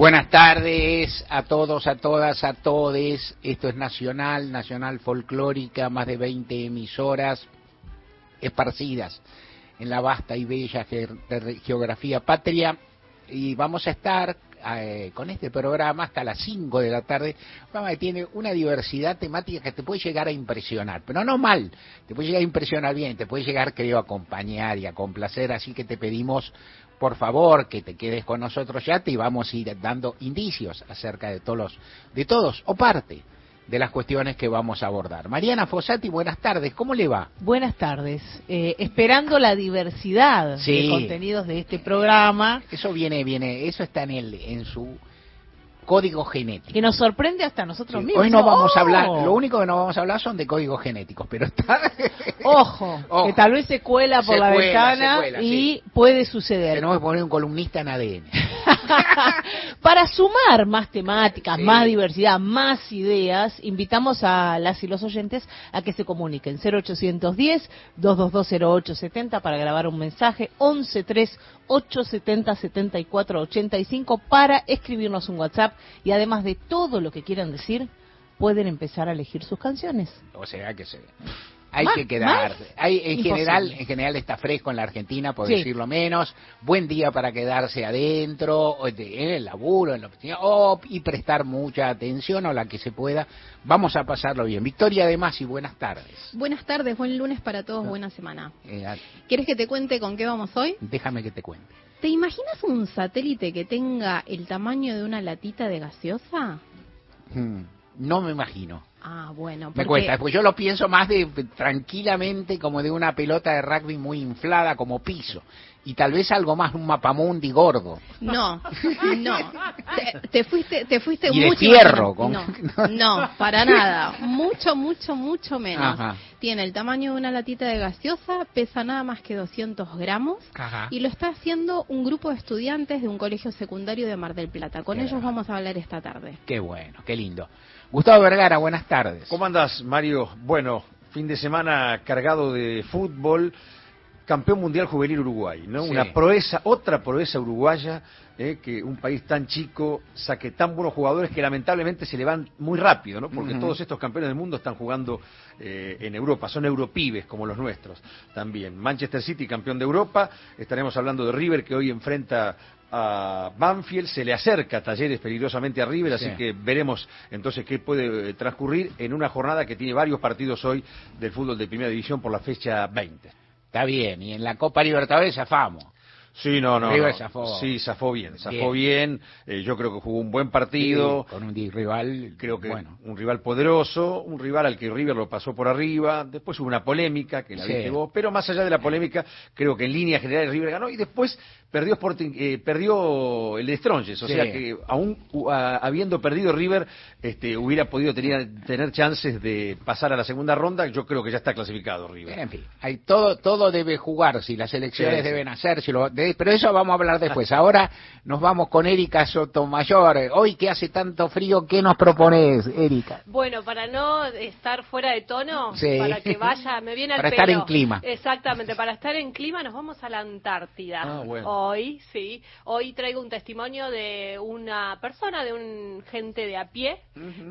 Buenas tardes a todos, a todas, a todes. Esto es Nacional, Nacional Folclórica, más de 20 emisoras esparcidas en la vasta y bella geografía patria. Y vamos a estar eh, con este programa hasta las 5 de la tarde, un programa que tiene una diversidad temática que te puede llegar a impresionar, pero no mal, te puede llegar a impresionar bien, te puede llegar, creo, a acompañar y a complacer, así que te pedimos por favor que te quedes con nosotros ya te vamos a ir dando indicios acerca de todos de todos o parte de las cuestiones que vamos a abordar. Mariana Fossati, buenas tardes, ¿cómo le va? Buenas tardes, eh, esperando la diversidad de contenidos de este programa. Eso viene, viene, eso está en el, en su código genético. Que nos sorprende hasta nosotros mismos. Hoy no vamos a hablar, ¡Oh! lo único que no vamos a hablar son de códigos genéticos, pero está... Ojo, que tal vez se cuela por la ventana y puede suceder. Tenemos que poner un columnista en ADN. Para sumar más temáticas, más diversidad, más ideas, invitamos a las y los oyentes a que se comuniquen 0810 2220870 para grabar un mensaje 113 870 7485 para escribirnos un WhatsApp y además de todo lo que quieran decir, pueden empezar a elegir sus canciones. O sea que se hay que quedar. Hay, en general, en general está fresco en la Argentina, por decirlo menos. Buen día para quedarse adentro, en el laburo, en la oficina, y prestar mucha atención o la que se pueda. Vamos a pasarlo bien. Victoria, además, y buenas tardes. Buenas tardes, buen lunes para todos, buena semana. Eh, ¿Quieres que te cuente con qué vamos hoy? Déjame que te cuente. ¿Te imaginas un satélite que tenga el tamaño de una latita de gaseosa? Hmm, no me imagino. Ah, bueno. Me cuesta, porque yo lo pienso más de tranquilamente como de una pelota de rugby muy inflada como piso. Y tal vez algo más, un mapamundi gordo. No, no. Te, fuiste, te fuiste y mucho. De fierro, no, no, para nada. Mucho, mucho, mucho menos. Tiene el tamaño de una latita de gaseosa, pesa nada más que 200 gramos. Y lo está haciendo un grupo de estudiantes de un colegio secundario de Mar del Plata. Con ellos vamos a hablar esta tarde. Qué bueno, qué lindo. Gustavo Vergara, buenas tardes. ¿Cómo andas, Mario? Bueno, fin de semana cargado de fútbol, campeón mundial juvenil Uruguay, ¿no? Una proeza, otra proeza uruguaya, ¿eh? que un país tan chico saque tan buenos jugadores que lamentablemente se le van muy rápido, ¿no? Porque todos estos campeones del mundo están jugando eh, en Europa, son europibes como los nuestros también. Manchester City, campeón de Europa, estaremos hablando de River que hoy enfrenta a Banfield, se le acerca Talleres peligrosamente a River, así que veremos entonces qué puede eh, transcurrir en una jornada que tiene varios partidos hoy del fútbol de primera división por la fecha 20. Está bien, y en la Copa Libertadores afamos. Sí, no, no. Sí, zafó bien, zafó bien. Eh, yo creo que jugó un buen partido. con un rival. Creo que bueno. un rival poderoso, un rival al que River lo pasó por arriba. Después hubo una polémica que la viste vos. Pero más allá de la polémica, creo que en línea general River ganó. Y después perdió Sporting, eh, perdió el de Stronges, o sea que aún habiendo perdido River, este, hubiera podido tener, tener chances de pasar a la segunda ronda. Yo creo que ya está clasificado River. En fin, hay todo, todo debe jugar, si las elecciones deben hacer, si lo, pero eso vamos a hablar después. Ahora nos vamos con Erika Sotomayor. Hoy que hace tanto frío, ¿qué nos propones, Erika? Bueno, para no estar fuera de tono, para que vaya, me viene al Para estar en clima. Exactamente, para estar en clima nos vamos a la Antártida. Ah, bueno hoy, sí. Hoy traigo un testimonio de una persona, de un gente de a pie,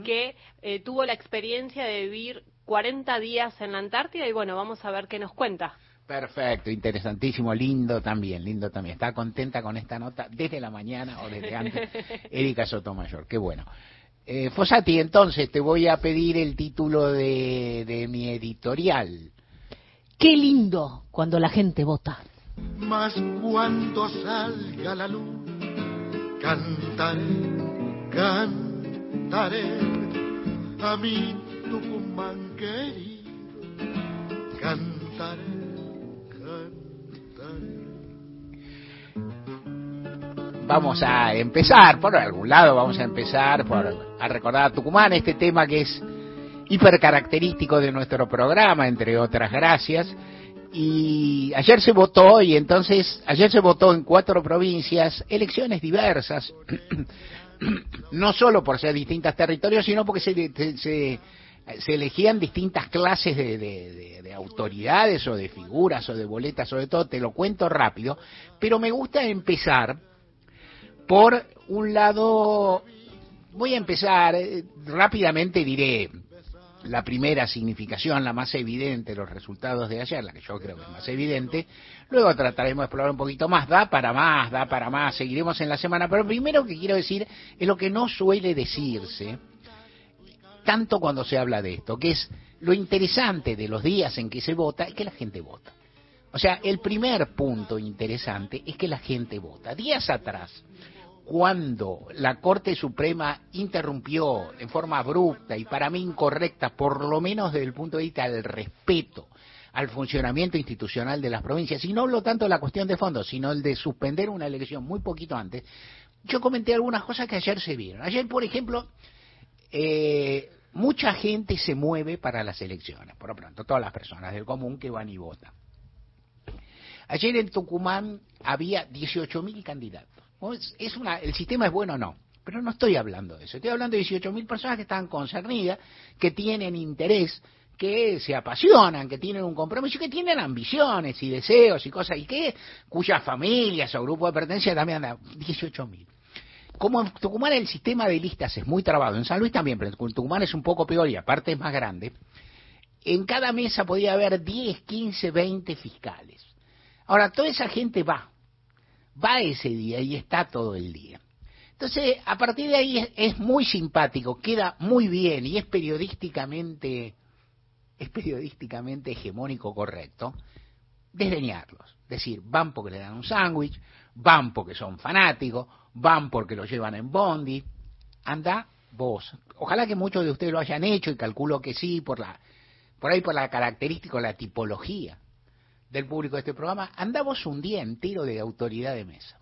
que eh, tuvo la experiencia de vivir 40 días en la Antártida y bueno, vamos a ver qué nos cuenta. Perfecto, interesantísimo, lindo también, lindo también. Está contenta con esta nota desde la mañana o desde antes. Erika Sotomayor, qué bueno. Eh, Fosati, entonces te voy a pedir el título de, de mi editorial. Qué lindo cuando la gente vota. Mas cuando salga la luz, cantaré, cantaré a mi Tucumán querido. Vamos a empezar, por algún lado vamos a empezar por, a recordar a Tucumán, este tema que es hiper característico de nuestro programa, entre otras gracias y ayer se votó y entonces ayer se votó en cuatro provincias elecciones diversas no solo por ser distintos territorios sino porque se, se, elegían distintas clases de, de, autoridades o de figuras o de boletas sobre todo te lo cuento rápido pero me gusta empezar por un lado, voy a empezar, eh, rápidamente diré la primera significación, la más evidente, los resultados de ayer, la que yo creo que es más evidente. Luego trataremos de explorar un poquito más, da para más, da para más, seguiremos en la semana. Pero primero que quiero decir es lo que no suele decirse, tanto cuando se habla de esto, que es lo interesante de los días en que se vota, es que la gente vota. O sea, el primer punto interesante es que la gente vota. Días atrás, cuando la Corte Suprema interrumpió en forma abrupta y para mí incorrecta, por lo menos desde el punto de vista del respeto al funcionamiento institucional de las provincias, y no hablo tanto de la cuestión de fondo, sino el de suspender una elección muy poquito antes, yo comenté algunas cosas que ayer se vieron. Ayer, por ejemplo, eh, mucha gente se mueve para las elecciones, por lo pronto, todas las personas del común que van y votan. Ayer en Tucumán había 18.000 candidatos. El sistema es bueno o no, pero no estoy hablando de eso. Estoy hablando de 18.000 personas que están concernidas, que tienen interés, que se apasionan, que tienen un compromiso, que tienen ambiciones y deseos y cosas, y que cuyas familias o grupos de pertenencia también andan. 18.000. Como en Tucumán el sistema de listas es muy trabado, en San Luis también, pero en Tucumán es un poco peor y aparte es más grande, en cada mesa podía haber 10, 15, 20 fiscales. Ahora, toda esa gente va, va ese día y está todo el día. Entonces, a partir de ahí es, muy simpático, queda muy bien y es periodísticamente, es periodísticamente hegemónico correcto desdeñarlos. Decir, van porque le dan un sándwich, van porque son fanáticos, van porque lo llevan en bondi. Anda vos. Ojalá que muchos de ustedes lo hayan hecho y calculo que sí por la por ahí por la característica, la tipología del público de este programa, andamos un día entero de autoridad de mesa.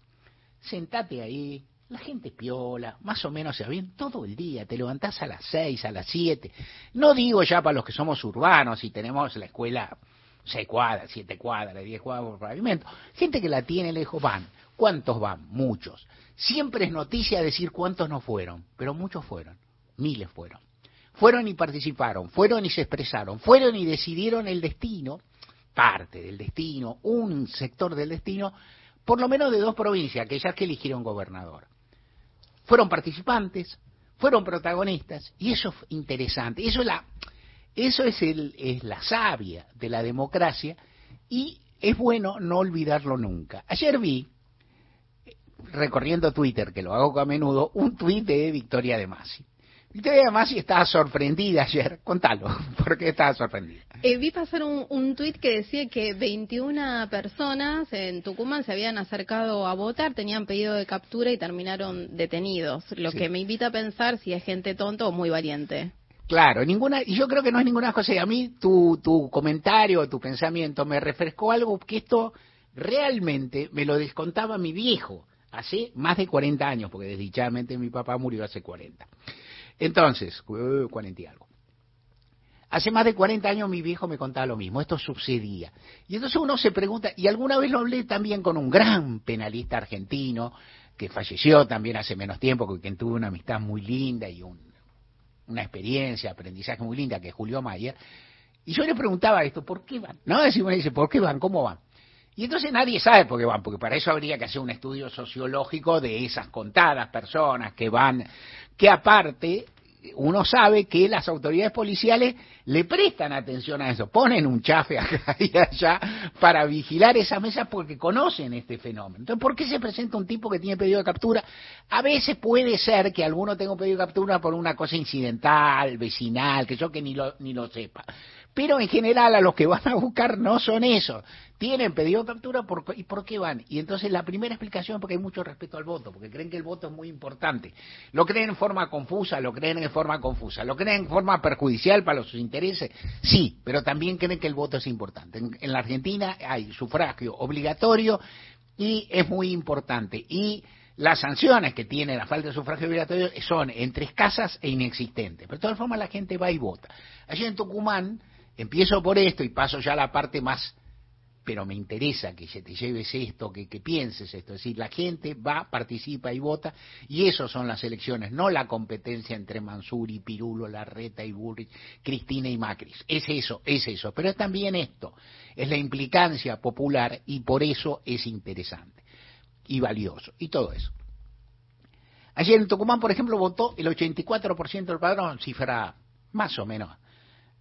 Sentate ahí, la gente piola, más o menos se bien todo el día, te levantás a las seis, a las siete. No digo ya para los que somos urbanos y tenemos la escuela seis cuadras, siete cuadras, diez cuadras por pavimento. Gente que la tiene lejos van. ¿Cuántos van? Muchos. Siempre es noticia decir cuántos no fueron, pero muchos fueron, miles fueron. Fueron y participaron, fueron y se expresaron, fueron y decidieron el destino parte del destino, un sector del destino, por lo menos de dos provincias, aquellas que eligieron gobernador. Fueron participantes, fueron protagonistas, y eso es interesante. Eso es la, eso es, el, es la savia de la democracia, y es bueno no olvidarlo nunca. Ayer vi, recorriendo Twitter, que lo hago a menudo, un tuit de Victoria de Masi. Victoria Masi estaba sorprendida ayer. Contalo, ¿por qué estaba sorprendida? Eh, vi pasar un, un tuit que decía que 21 personas en Tucumán se habían acercado a votar, tenían pedido de captura y terminaron detenidos. Lo que me invita a pensar si es gente tonta o muy valiente. Claro, ninguna, y yo creo que no es ninguna cosa. Y a mí tu, tu comentario, tu pensamiento me refrescó algo que esto realmente me lo descontaba mi viejo hace más de 40 años, porque desdichadamente mi papá murió hace 40. Entonces, 40 y algo. Hace más de 40 años mi viejo me contaba lo mismo, esto sucedía. Y entonces uno se pregunta, y alguna vez lo hablé también con un gran penalista argentino, que falleció también hace menos tiempo, con quien tuve una amistad muy linda y una experiencia, aprendizaje muy linda, que es Julio Mayer. Y yo le preguntaba esto, ¿por qué van? No, decimos, dice, ¿por qué van? ¿Cómo van? Y entonces nadie sabe por qué van, porque para eso habría que hacer un estudio sociológico de esas contadas personas que van, que aparte uno sabe que las autoridades policiales le prestan atención a eso, ponen un chafe acá y allá para vigilar esa mesa porque conocen este fenómeno. Entonces, ¿por qué se presenta un tipo que tiene pedido de captura? A veces puede ser que alguno tenga un pedido de captura por una cosa incidental, vecinal, que yo que ni lo, ni lo sepa. Pero en general a los que van a buscar no son esos. Tienen pedido captura por, y por qué van. Y entonces la primera explicación es porque hay mucho respeto al voto, porque creen que el voto es muy importante. Lo creen en forma confusa, lo creen en forma confusa, lo creen en forma perjudicial para sus intereses, sí, pero también creen que el voto es importante. En, la Argentina hay sufragio obligatorio y es muy importante. Y las sanciones que tiene la falta de sufragio obligatorio son entre escasas e inexistentes. Pero de todas formas la gente va y vota. Allí en Tucumán Empiezo por esto y paso ya a la parte más, pero me interesa que te lleves esto, que, pienses esto. Es decir, la gente va, participa y vota, y eso son las elecciones, no la competencia entre Mansuri, Pirulo, Larreta y Burri, Cristina y Macri. Es eso, es eso. Pero es también esto, es la implicancia popular y por eso es interesante y valioso, y todo eso. Ayer en Tucumán, por ejemplo, votó el 84% del padrón, cifra más o menos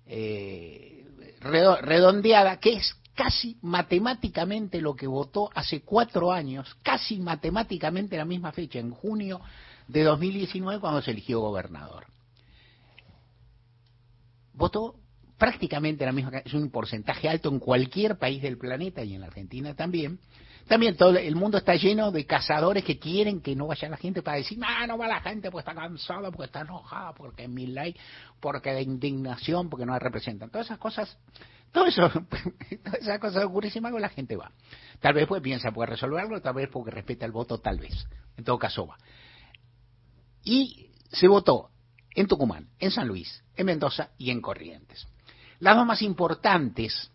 eh, redondeada, que es casi matemáticamente lo que votó hace cuatro años, casi matemáticamente la misma fecha, en junio de 2019, cuando se eligió gobernador. Votó prácticamente la misma, es un porcentaje alto en cualquier país del planeta y en la Argentina también. También todo el mundo está lleno de cazadores que quieren que no vaya la gente para decir, no, no va la gente porque está cansada, porque está enojada, porque es mi porque de indignación, porque no la representan. Todas esas cosas, todo eso, todas esas cosas ocurren sin la gente va. Tal vez pues piensa puede resolverlo, tal vez porque respeta el voto, tal vez. En todo caso va. Y se votó en Tucumán, en San Luis, en Mendoza y en Corrientes. Las dos más importantes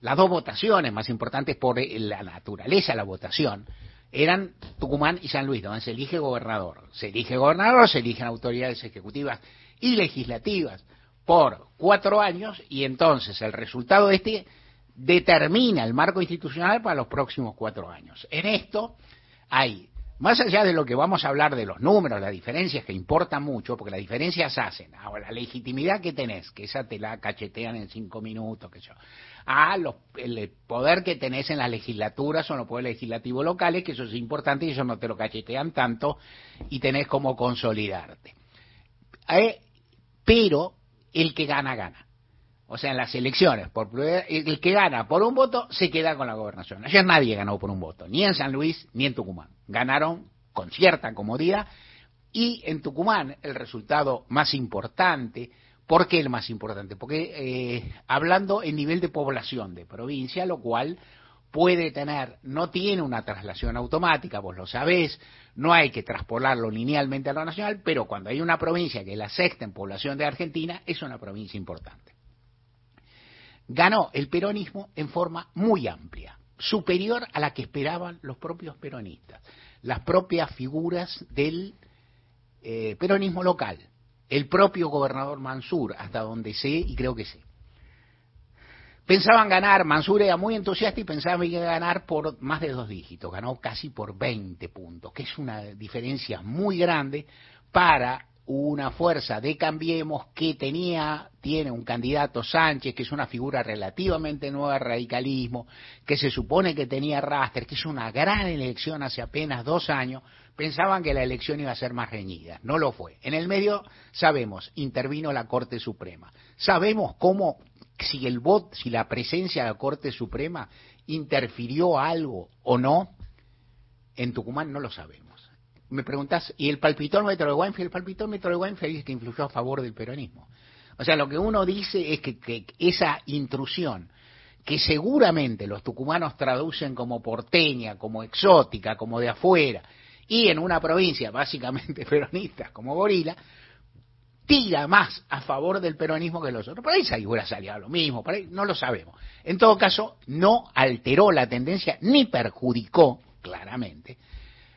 las dos votaciones más importantes por la naturaleza de la votación eran Tucumán y San Luis, donde se elige gobernador. Se elige gobernador, se eligen autoridades ejecutivas y legislativas por cuatro años y entonces el resultado de este determina el marco institucional para los próximos cuatro años. En esto hay más allá de lo que vamos a hablar de los números, las diferencias que importan mucho, porque las diferencias hacen, ahora la legitimidad que tenés, que esa te la cachetean en cinco minutos, que yo, a los, el poder que tenés en las legislaturas o en los poderes legislativos locales, que eso es importante y eso no te lo cachetean tanto y tenés como consolidarte. Eh, pero el que gana, gana. O sea, en las elecciones, por el que gana por un voto se queda con la gobernación. Ayer nadie ganó por un voto, ni en San Luis ni en Tucumán. Ganaron con cierta comodidad y en Tucumán el resultado más importante, ¿por qué el más importante? Porque eh, hablando en nivel de población de provincia, lo cual puede tener, no tiene una traslación automática, vos lo sabés, no hay que traspolarlo linealmente a lo nacional, pero cuando hay una provincia que es la sexta en población de Argentina, es una provincia importante ganó el peronismo en forma muy amplia, superior a la que esperaban los propios peronistas, las propias figuras del eh, peronismo local, el propio gobernador Mansur, hasta donde sé y creo que sé. Pensaban ganar, Mansur era muy entusiasta y pensaba que a ganar por más de dos dígitos, ganó casi por 20 puntos, que es una diferencia muy grande para una fuerza de Cambiemos que tenía, tiene un candidato Sánchez, que es una figura relativamente nueva al radicalismo, que se supone que tenía Raster, que es una gran elección hace apenas dos años, pensaban que la elección iba a ser más reñida. No lo fue. En el medio, sabemos, intervino la Corte Suprema. Sabemos cómo, si el voto, si la presencia de la Corte Suprema interfirió algo o no, en Tucumán no lo sabemos me preguntás, ¿y el palpitómetro de Weinfeld? El palpitómetro de Weinfeld es que influyó a favor del peronismo. O sea, lo que uno dice es que, que esa intrusión, que seguramente los tucumanos traducen como porteña, como exótica, como de afuera, y en una provincia básicamente peronista como Gorila, tira más a favor del peronismo que los otros. Por ahí hubiera salido lo mismo, por ahí no lo sabemos. En todo caso, no alteró la tendencia ni perjudicó claramente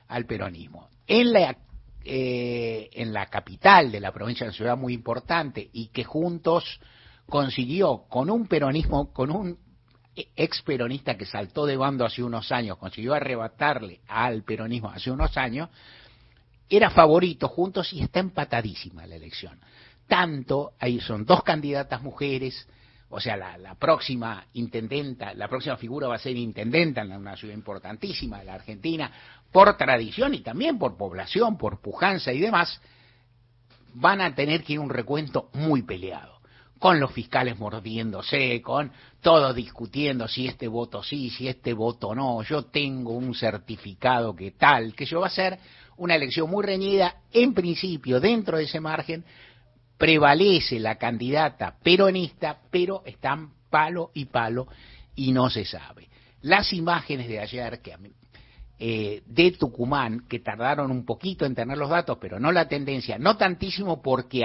al peronismo. En la, eh, en la capital de la provincia de una ciudad muy importante y que juntos consiguió con un peronismo, con un ex peronista que saltó de bando hace unos años, consiguió arrebatarle al peronismo hace unos años, era favorito juntos y está empatadísima la elección. Tanto, ahí son dos candidatas mujeres, o sea, la, próxima intendenta, la próxima figura va a ser intendenta en una ciudad importantísima de la Argentina, por tradición y también por población, por pujanza y demás, van a tener que ir un recuento muy peleado, con los fiscales mordiéndose, con todos discutiendo si este voto sí, si este voto no, yo tengo un certificado que tal, que yo va a ser una elección muy reñida, en principio, dentro de ese margen, prevalece la candidata peronista, pero están palo y palo y no se sabe. Las imágenes de ayer que eh, de Tucumán, que tardaron un poquito en tener los datos, pero no la tendencia, no tantísimo porque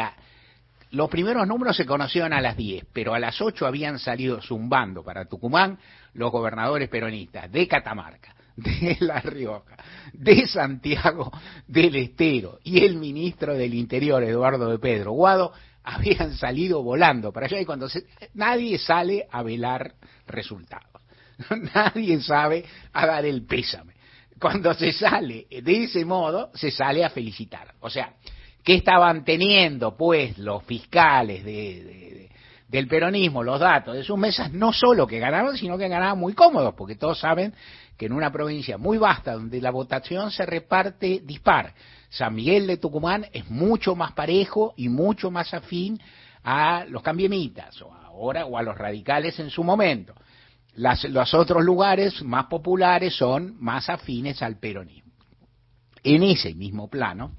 los primeros números se conocieron a las 10, pero a las 8 habían salido zumbando para Tucumán los gobernadores peronistas de Catamarca, de La Rioja, de Santiago del Estero y el ministro del Interior, Eduardo de Pedro Guado, habían salido volando para allá y cuando nadie sale a velar resultados, nadie sabe a dar el pésame. Cuando se sale de ese modo, se sale a felicitar. O sea, ¿qué estaban teniendo pues los fiscales de, del peronismo, los datos de sus mesas? No solo que ganaron, sino que ganaban muy cómodos, porque todos saben que en una provincia muy vasta, donde la votación se reparte dispar, San Miguel de Tucumán es mucho más parejo y mucho más afín a los cambiemitas, o ahora, o a los radicales en su momento. Los otros lugares más populares son más afines al peronismo. En ese mismo plano,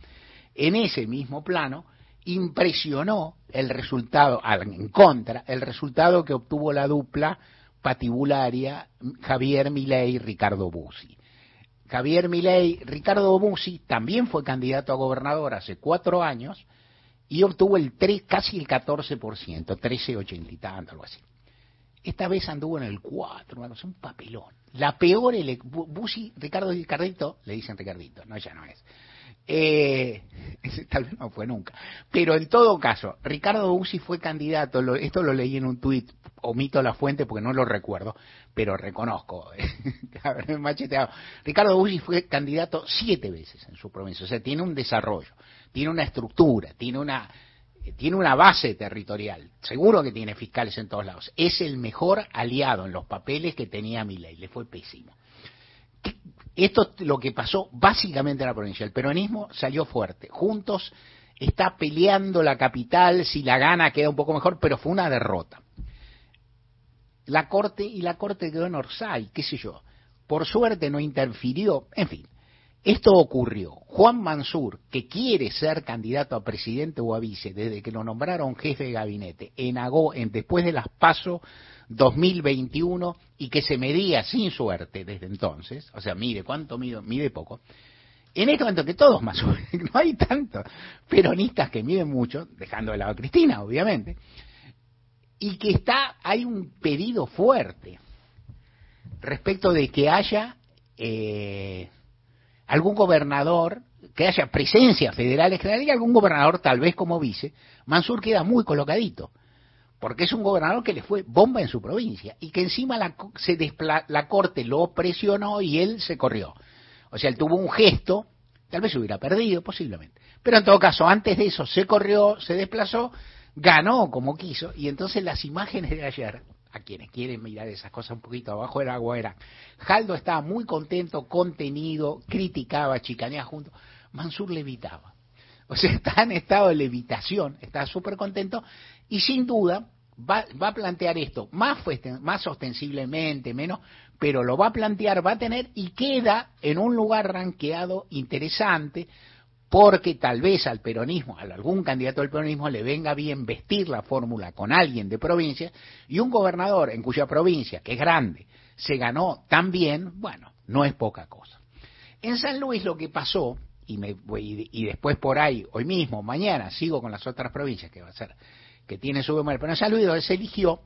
en ese mismo plano, impresionó el resultado, en contra, el resultado que obtuvo la dupla patibularia Javier Milei Ricardo Bussi. Javier Milei, Ricardo Bussi también fue candidato a gobernador hace cuatro años y obtuvo el 3, casi el 14%, 13,80 y tanto, algo así. Esta vez anduvo en el 4, es un papelón. La peor, Bussi, Ricardo Ricardito, le dicen Ricardito, no, ya no es. Eh, tal vez no fue nunca. Pero en todo caso, Ricardo Bussi fue candidato, esto lo leí en un tuit, omito la fuente porque no lo recuerdo, pero reconozco, macheteado. Ricardo Bussi fue candidato siete veces en su provincia, o sea, tiene un desarrollo, tiene una estructura, tiene una, tiene una base territorial, seguro que tiene fiscales en todos lados. Es el mejor aliado en los papeles que tenía Milei, le fue pésimo. Esto es lo que pasó básicamente en la provincia. El peronismo salió fuerte. Juntos está peleando la capital, si la gana queda un poco mejor, pero fue una derrota. La corte y la corte quedó en Orsay, qué sé yo. Por suerte no interfirió, en fin. Esto ocurrió. Juan Mansur, que quiere ser candidato a presidente o a vice desde que lo nombraron jefe de gabinete en, Agó, en después de las PASO 2021 y que se medía sin suerte desde entonces, o sea, mide cuánto mide, mide poco, en este momento que todos más no hay tantos peronistas que miden mucho, dejando de lado a Cristina, obviamente, y que está, hay un pedido fuerte respecto de que haya eh, algún gobernador, que haya presencia federal en general y algún gobernador tal vez como vice, Mansur queda muy colocadito porque es un gobernador que le fue bomba en su provincia y que encima la, se la corte lo presionó y él se corrió. O sea, él tuvo un gesto, tal vez se hubiera perdido, posiblemente. Pero en todo caso, antes de eso se corrió, se desplazó, ganó como quiso y entonces las imágenes de ayer, a quienes quieren mirar esas cosas un poquito abajo del agua, eran, Jaldo estaba muy contento, contenido, criticaba, chicaneaba junto, Mansur levitaba. O sea, está en estado de levitación, está súper contento y sin duda va, a plantear esto más, más ostensiblemente, menos, pero lo va a plantear, va a tener y queda en un lugar ranqueado interesante porque tal vez al peronismo, a algún candidato del peronismo le venga bien vestir la fórmula con alguien de provincia y un gobernador en cuya provincia, que es grande, se ganó tan bien, bueno, no es poca cosa. En San Luis lo que pasó y, me, y, después por ahí, hoy mismo, mañana, sigo con las otras provincias, que va a ser, que tiene su memoria, pero en San Luis se eligió,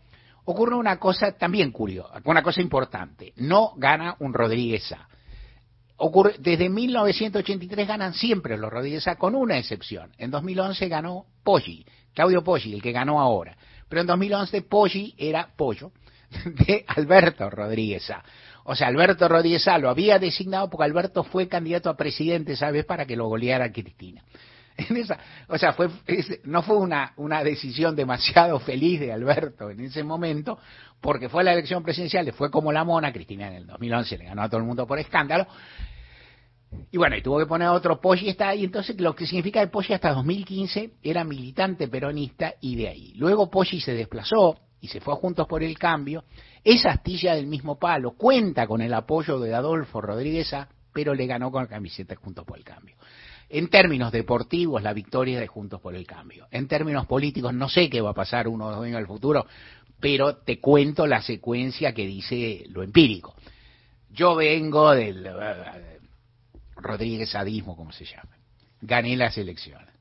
ocurre una cosa también curiosa, una cosa importante, no gana un Rodríguez A. Ocurre, desde 1983 ganan siempre los Rodríguez A, con una excepción. En 2011 ganó Poggi, Claudio Poggi, el que ganó ahora. Pero en 2011 Poggi era pollo de Alberto Rodríguez A. O sea, Alberto Rodríguez lo había designado porque Alberto fue candidato a presidente, ¿sabes?, para que lo goleara Cristina. O sea, fue, no fue una, una decisión demasiado feliz de Alberto en ese momento, porque fue la elección presidencial, le fue como la mona, Cristina en el 2011 le ganó a todo el mundo por escándalo, y bueno, y tuvo que poner otro Poggi está ahí, entonces lo que significa que Poggi hasta 2015 era militante peronista y de ahí. Luego Poggi se desplazó y se fue a Juntos por el Cambio esa astilla del mismo palo cuenta con el apoyo de Adolfo Rodríguez A, pero le ganó con la camiseta Juntos por el Cambio. En términos deportivos, la victoria de Juntos por el Cambio. En términos políticos, no sé qué va a pasar uno o dos años en el futuro, pero te cuento la secuencia que dice lo empírico. Yo vengo del Rodríguez Adismo, como se llama. Gané las elecciones.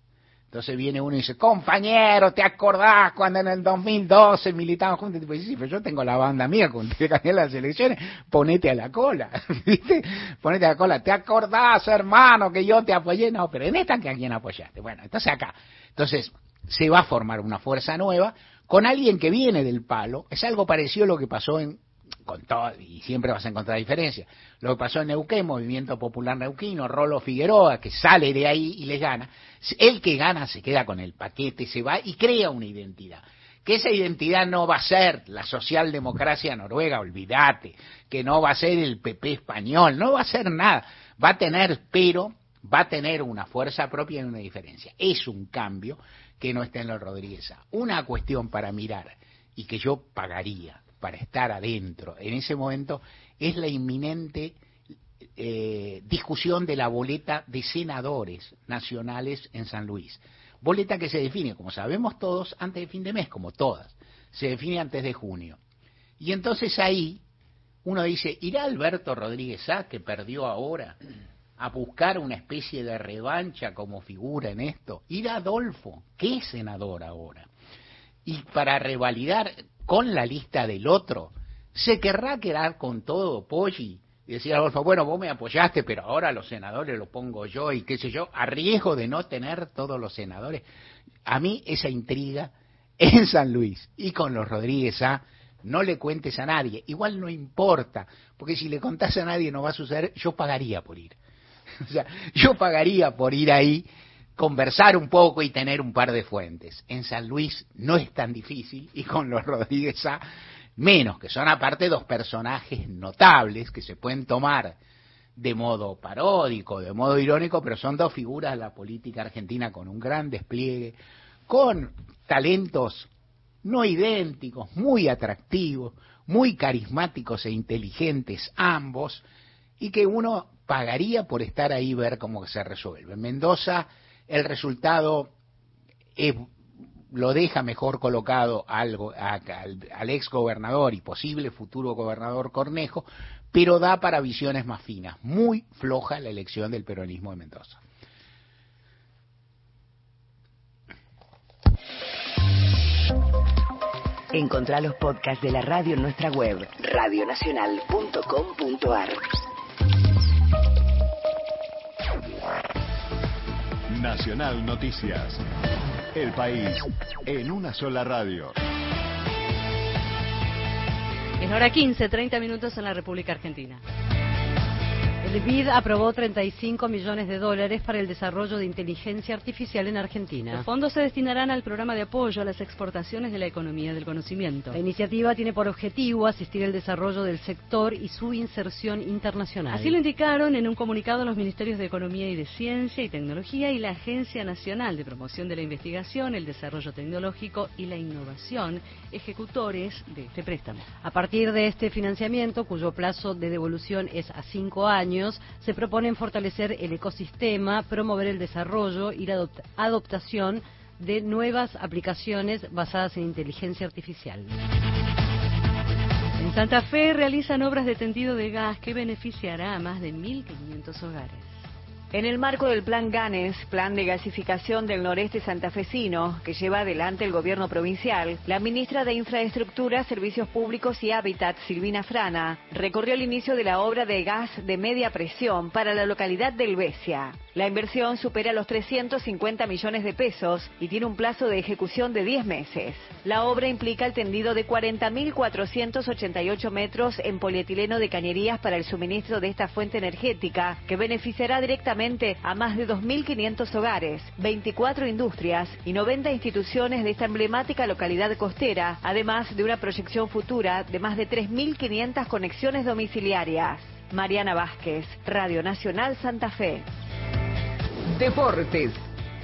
Entonces viene uno y dice, compañero, ¿te acordás cuando en el 2012 militaban juntos? Y pues sí, pero yo tengo la banda mía, cuando te gané las elecciones, ponete a la cola, ¿viste? Ponete a la cola, ¿te acordás, hermano, que yo te apoyé? No, pero en esta, ¿a quién apoyaste? Bueno, entonces acá. Entonces, se va a formar una fuerza nueva con alguien que viene del palo. Es algo parecido a lo que pasó en con todo, y siempre vas a encontrar diferencias. Lo que pasó en Neuquén, Movimiento Popular Neuquino, Rolo Figueroa, que sale de ahí y le gana, el que gana se queda con el paquete, se va y crea una identidad. Que esa identidad no va a ser la socialdemocracia noruega, olvídate, que no va a ser el PP español, no va a ser nada, va a tener, pero va a tener una fuerza propia y una diferencia. Es un cambio que no está en los Rodríguez. Una cuestión para mirar y que yo pagaría para estar adentro en ese momento es la inminente eh, discusión de la boleta de senadores nacionales en San Luis. Boleta que se define, como sabemos todos, antes de fin de mes, como todas. Se define antes de junio. Y entonces ahí uno dice, ¿irá Alberto Rodríguez A, que perdió ahora, a buscar una especie de revancha como figura en esto? ¿Irá Adolfo, que es senador ahora? Y para revalidar con la lista del otro, se querrá quedar con todo Poggi y decir Adolfo, bueno, vos me apoyaste, pero ahora los senadores los pongo yo y qué sé yo, a riesgo de no tener todos los senadores. A mí esa intriga en San Luis y con los Rodríguez A, no le cuentes a nadie, igual no importa, porque si le contás a nadie no va a suceder, yo pagaría por ir. O sea, yo pagaría por ir ahí conversar un poco y tener un par de fuentes. En San Luis no es tan difícil y con los Rodríguez A menos, que son aparte dos personajes notables que se pueden tomar de modo paródico, de modo irónico, pero son dos figuras de la política argentina con un gran despliegue, con talentos no idénticos, muy atractivos, muy carismáticos e inteligentes ambos, y que uno pagaría por estar ahí y ver cómo se resuelve. Mendoza el resultado lo deja mejor colocado al, al, ex gobernador y posible futuro gobernador Cornejo, pero da para visiones más finas. Muy floja la elección del peronismo de Mendoza. Encontrá los podcasts de la radio en nuestra web, radionacional.com.ar. Nacional Noticias. El país en una sola radio. Es hora 15, 30 minutos en la República Argentina. El BID aprobó 35 millones de dólares para el desarrollo de inteligencia artificial en Argentina. Los fondos se destinarán al programa de apoyo a las exportaciones de la economía del conocimiento. La iniciativa tiene por objetivo asistir el desarrollo del sector y su inserción internacional. Así lo indicaron en un comunicado los Ministerios de Economía y de Ciencia y Tecnología y la Agencia Nacional de Promoción de la Investigación, el Desarrollo Tecnológico y la Innovación, ejecutores de este préstamo. A partir de este financiamiento, cuyo plazo de devolución es a cinco años, se proponen fortalecer el ecosistema, promover el desarrollo y la adoptación de nuevas aplicaciones basadas en inteligencia artificial. En Santa Fe realizan obras de tendido de gas que beneficiará a más de 1.500 hogares. En el marco del Plan GANES, Plan de Gasificación del Noreste Santafesino, que lleva adelante el gobierno provincial, la ministra de Infraestructura, Servicios Públicos y Hábitat, Silvina Frana, recorrió el inicio de la obra de gas de media presión para la localidad del Besia. La inversión supera los 350 millones de pesos y tiene un plazo de ejecución de 10 meses. La obra implica el tendido de 40.488 metros en polietileno de cañerías para el suministro de esta fuente energética, que beneficiará directamente a más de 2.500 hogares, 24 industrias y 90 instituciones de esta emblemática localidad costera, además de una proyección futura de más de 3.500 conexiones domiciliarias. Mariana Vázquez, Radio Nacional Santa Fe. Deportes.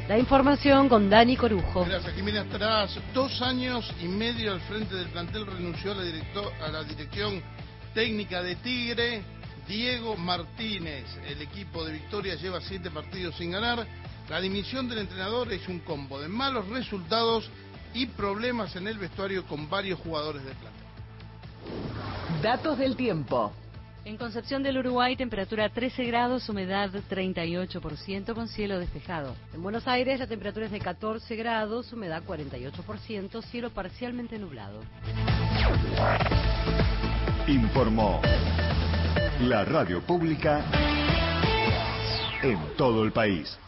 La información con Dani Corujo. Gracias, Jiménez. Tras dos años y medio al frente del plantel renunció a la, a la dirección técnica de Tigre Diego Martínez. El equipo de Victoria lleva siete partidos sin ganar. La dimisión del entrenador es un combo de malos resultados y problemas en el vestuario con varios jugadores de plata. Datos del tiempo. En Concepción del Uruguay, temperatura 13 grados, humedad 38%, con cielo despejado. En Buenos Aires, la temperatura es de 14 grados, humedad 48%, cielo parcialmente nublado. Informó la radio pública en todo el país.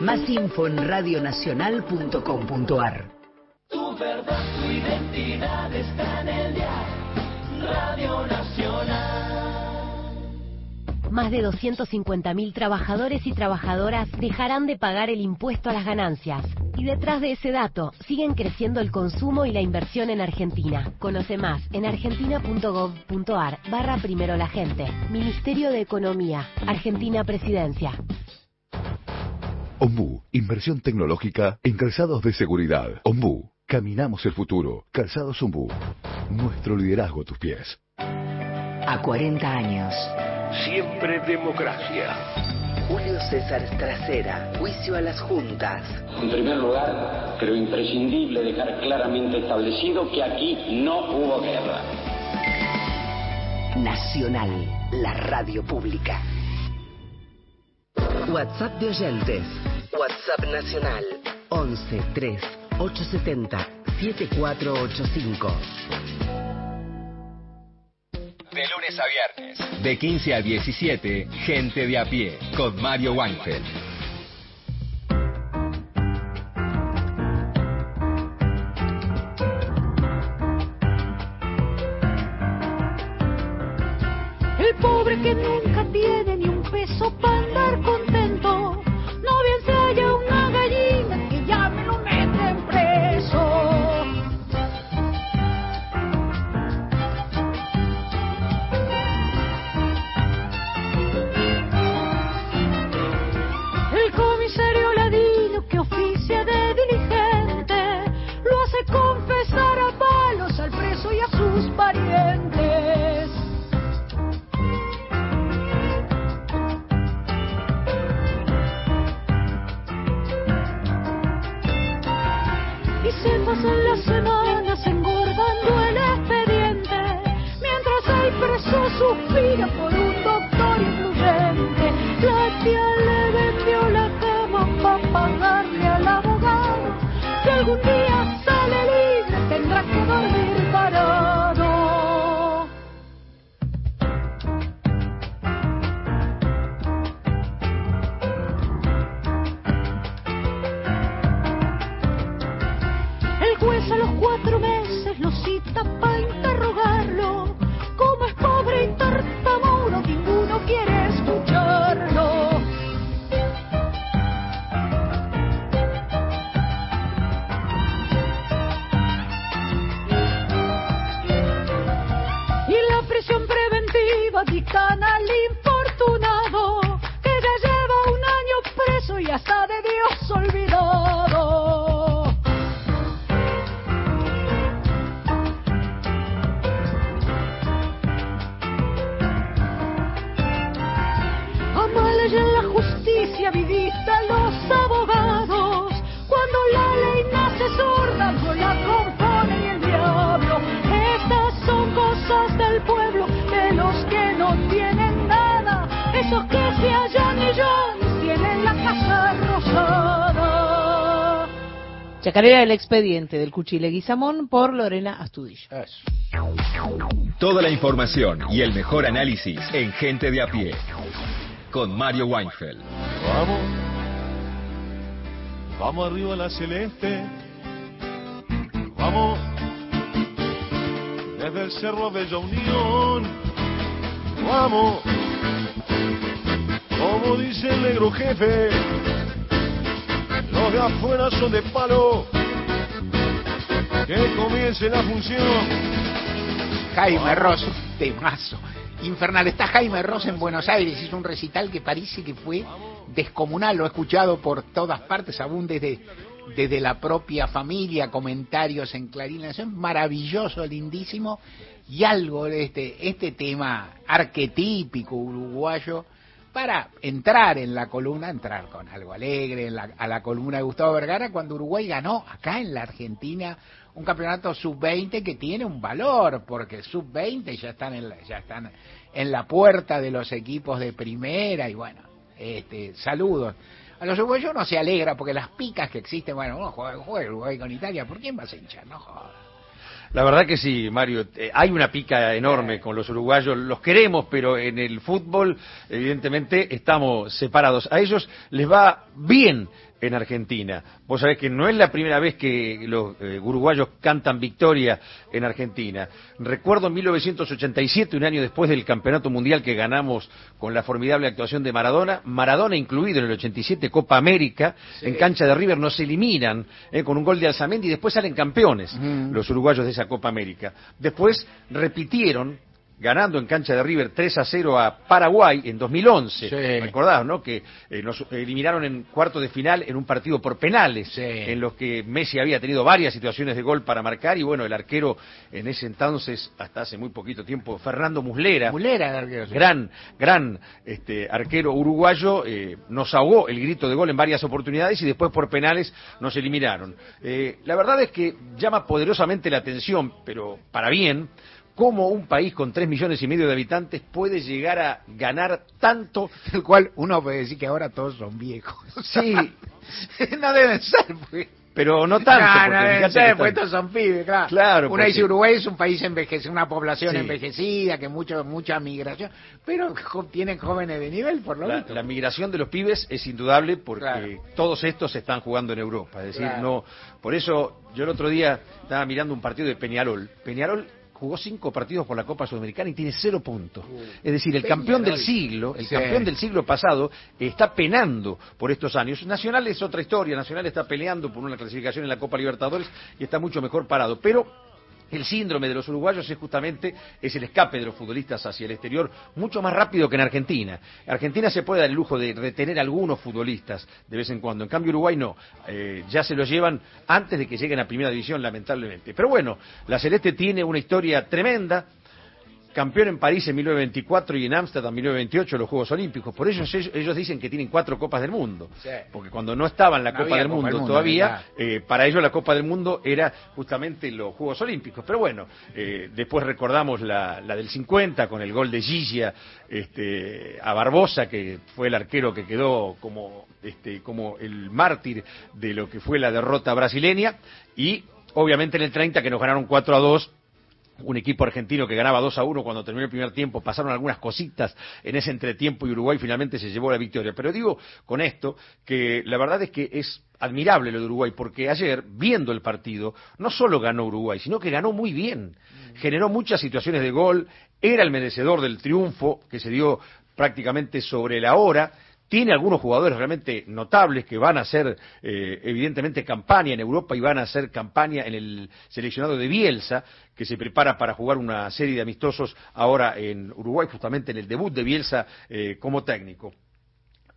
Más info en radionacional.com.ar. Tu verdad, tu identidad está en el Más de 250.000 trabajadores y trabajadoras dejarán de pagar el impuesto a las ganancias. Y detrás de ese dato, siguen creciendo el consumo y la inversión en Argentina. Conoce más en argentina.gov.ar barra primero la gente. Ministerio de Economía. Argentina Presidencia. Ombu, inversión tecnológica en calzados de seguridad. Ombu, caminamos el futuro. Calzados Ombu, nuestro liderazgo a tus pies. A 40 años. Siempre democracia. Julio César Trasera, juicio a las juntas. En primer lugar, creo imprescindible dejar claramente establecido que aquí no hubo guerra. Nacional, la radio pública. WhatsApp de oyentes. WhatsApp nacional 11 3 870 7485. De lunes a viernes. De 15 a 17, Gente de a pie, con Mario Weinfeld. El pobre que nunca tiene ni un peso para andar contento, preso suspira por un Chacarera del expediente del Cuchile Guizamón por Lorena Astudillo. Toda la información y el mejor análisis en Gente de a pie. Con Mario Weinfeld. Vamos, vamos arriba a la celeste. Vamos, desde el cerro Bella Unión. Vamos, como dice el negro jefe, los de afuera son de palo. Que comience la función. Jaime Ross, temazo. Infernal. Está Jaime Ross en Buenos Aires, hizo un recital que parece que fue descomunal, lo he escuchado por todas partes, aún desde, desde la propia familia, comentarios en Clarín, es maravilloso, lindísimo, y algo de este, este tema arquetípico uruguayo, para entrar en la columna, entrar con algo alegre en la- a la columna de Gustavo Vergara, cuando Uruguay ganó acá en la Argentina un campeonato sub-20 que tiene un valor, porque sub-20 ya están en la, ya están en la puerta de los equipos de primera y bueno, este, saludos. A los uruguayos no se alegra porque las picas que existen, bueno, uno juega, juega Uruguay con Italia, ¿por quién vas a hinchar? No jodas. La verdad que sí, Mario. Eh, hay una pica enorme con los uruguayos. Los queremos, pero en el fútbol, evidentemente, estamos separados. A ellos les va bien en Argentina. Vos sabés que no es la primera vez que los eh, uruguayos cantan victoria en Argentina. Recuerdo en 1987, un año después del campeonato mundial que ganamos con la formidable actuación de Maradona, Maradona incluido en el 87 Copa América, en cancha de River nos eliminan eh, con un gol de Alzamendi y después salen campeones los uruguayos de esa Copa América. Después repitieron ganando en cancha de River 3 a 0 a Paraguay en 2011. Sí. ¿Recordás, no? Que eh, nos eliminaron en cuarto de final en un partido por penales, en los que Messi había tenido varias situaciones de gol para marcar y bueno, el arquero en ese entonces, hasta hace muy poquito tiempo, Fernando Muslera, Muslera arquero, gran, gran este, arquero uruguayo, eh, nos ahogó el grito de gol en varias oportunidades y después por penales nos eliminaron. Eh, la verdad es que llama poderosamente la atención, pero para bien, cómo un país con tres millones y medio de habitantes puede llegar a ganar tanto. El cual uno puede decir que ahora todos son viejos. Sí. no deben ser, pues. Pero no tanto. No, no deben ser, pues estos son pibes, claro. claro Uno dice Uruguay es un país envejecido, una población envejecida, que mucho, mucha migración, pero tienen jóvenes de nivel, por lo menos. La, migración de los pibes es indudable porque todos estos están jugando en Europa. Es decir, no. Por eso, yo el otro día estaba mirando un partido de Peñarol. Peñarol jugó cinco partidos por la Copa Sudamericana y tiene cero puntos. es decir, el campeón del siglo, el campeón del siglo pasado, está penando por estos años. Nacional es otra historia, Nacional está peleando por una clasificación en la Copa Libertadores y está mucho mejor parado. Pero el síndrome de los uruguayos es justamente es el escape de los futbolistas hacia el exterior mucho más rápido que en Argentina. Argentina se puede dar el lujo de retener algunos futbolistas de vez en cuando. En cambio Uruguay no. Eh, ya se los llevan antes de que lleguen a primera división, lamentablemente. Pero bueno, la Celeste tiene una historia tremenda campeón en París en 1924 y en Ámsterdam en 1928 los Juegos Olímpicos. Por ello ellos, dicen que tienen cuatro Copas del Mundo. Porque cuando no estaba en la Copa, del, mundo todavía, eh, para ellos la Copa del Mundo era justamente los Juegos Olímpicos. Pero bueno, eh, después recordamos la, del 50 con el gol de Gigia este, a Barbosa, que fue el arquero que quedó como, este, como el mártir de lo que fue la derrota brasileña. Y obviamente en el 30 que nos ganaron 4 a 2 un equipo argentino que ganaba 2 a 1 cuando terminó el primer tiempo, pasaron algunas cositas en ese entretiempo y Uruguay finalmente se llevó la victoria. Pero digo con esto que la verdad es que es admirable lo de Uruguay, porque ayer, viendo el partido, no solo ganó Uruguay, sino que ganó muy bien. Generó muchas situaciones de gol, era el merecedor del triunfo que se dio prácticamente sobre la hora tiene algunos jugadores realmente notables que van a hacer eh, evidentemente campaña en Europa y van a hacer campaña en el seleccionado de Bielsa, que se prepara para jugar una serie de amistosos ahora en Uruguay, justamente en el debut de Bielsa eh, como técnico.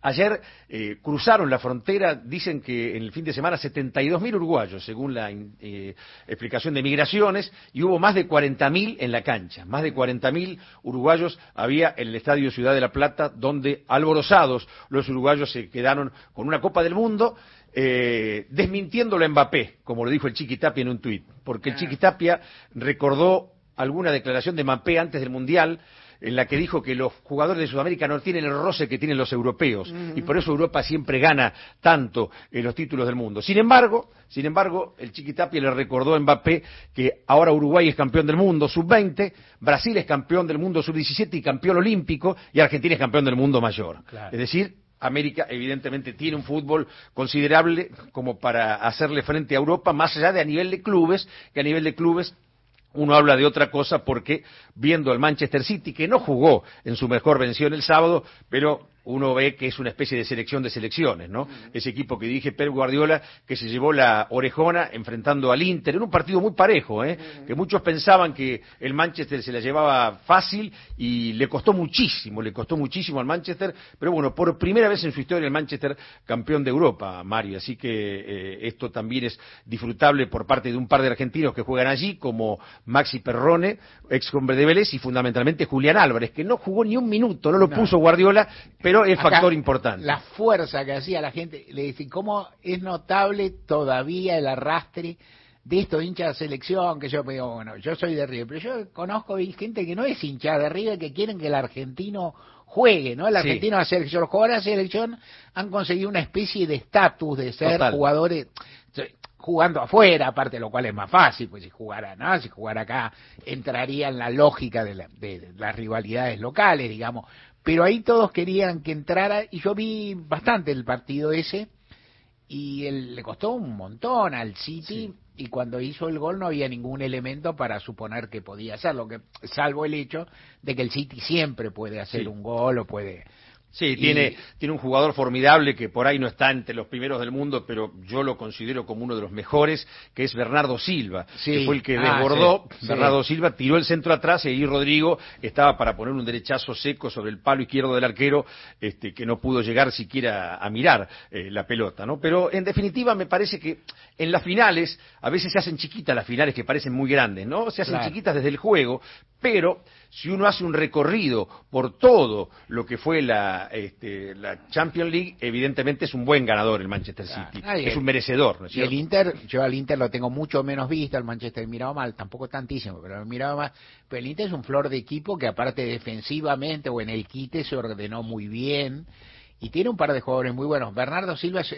Ayer eh, cruzaron la frontera, dicen que en el fin de semana 72.000 uruguayos, según la eh, explicación de migraciones, y hubo más de 40.000 en la cancha. Más de 40.000 uruguayos había en el Estadio Ciudad de la Plata, donde alborozados los uruguayos se quedaron con una Copa del Mundo, eh, desmintiéndolo a Mbappé, como lo dijo el Chiqui Tapia en un tuit, porque el Chiqui Tapia recordó alguna declaración de Mbappé antes del Mundial, en la que dijo que los jugadores de Sudamérica no tienen el roce que tienen los europeos y por eso Europa siempre gana tanto en los títulos del mundo. Sin embargo, sin embargo, el Chiquitapia le recordó a Mbappé que ahora Uruguay es campeón del mundo sub-20, Brasil es campeón del mundo sub-17 y campeón olímpico y Argentina es campeón del mundo mayor. Es decir, América evidentemente tiene un fútbol considerable como para hacerle frente a Europa, más allá de a nivel de clubes, que a nivel de clubes uno habla de otra cosa porque viendo al Manchester City, que no jugó en su mejor vención el sábado, pero uno ve que es una especie de selección de selecciones, ¿no? Ese equipo que dirige Pep Guardiola, que se llevó la orejona enfrentando al Inter, en un partido muy parejo, ¿eh? Que muchos pensaban que el Manchester se la llevaba fácil y le costó muchísimo, le costó muchísimo al Manchester, pero bueno, por primera vez en su historia el Manchester campeón de Europa, Mario, así que eh, esto también es disfrutable por parte de un par de argentinos que juegan allí, como Maxi Perrone, ex hombre de Vélez, y fundamentalmente Julián Álvarez, que no jugó ni un minuto, no lo puso Guardiola, pero es factor importante. La fuerza que hacía la gente, le dice, cómo es notable todavía el arrastre de estos hinchas de selección, que yo digo, bueno, yo soy de River, pero yo conozco gente que no es hincha de River, que quieren que el argentino juegue, ¿no? El argentino a selección, los jugadores de selección han conseguido una especie de estatus de ser jugadores jugando afuera, aparte de lo cual es más fácil, pues si jugara, ¿no? Si jugara acá entraría en la lógica de, de las rivalidades locales, digamos, pero ahí todos querían que entrara y yo vi bastante el partido ese y él, le costó un montón al City y cuando hizo el gol no había ningún elemento para suponer que podía hacerlo, que salvo el hecho de que el City siempre puede hacer un gol o puede Sí, tiene, tiene un jugador formidable que por ahí no está entre los primeros del mundo, pero yo lo considero como uno de los mejores, que es Bernardo Silva, que fue el que ah, desbordó. Bernardo Silva tiró el centro atrás y ahí Rodrigo estaba para poner un derechazo seco sobre el palo izquierdo del arquero, este, que no pudo llegar siquiera a mirar eh, la pelota, ¿no? Pero en definitiva me parece que en las finales, a veces se hacen chiquitas las finales que parecen muy grandes, ¿no? Se hacen chiquitas desde el juego, pero si uno hace un recorrido por todo lo que fue la, este, la Champions League, evidentemente es un buen ganador el Manchester City, es un merecedor. ¿no y el Inter, yo al Inter lo tengo mucho menos visto, al Manchester he mirado mal, tampoco tantísimo, pero lo mirado mal. Pero el Inter es un flor de equipo que aparte defensivamente o en el quite se ordenó muy bien y tiene un par de jugadores muy buenos. Bernardo Silva es,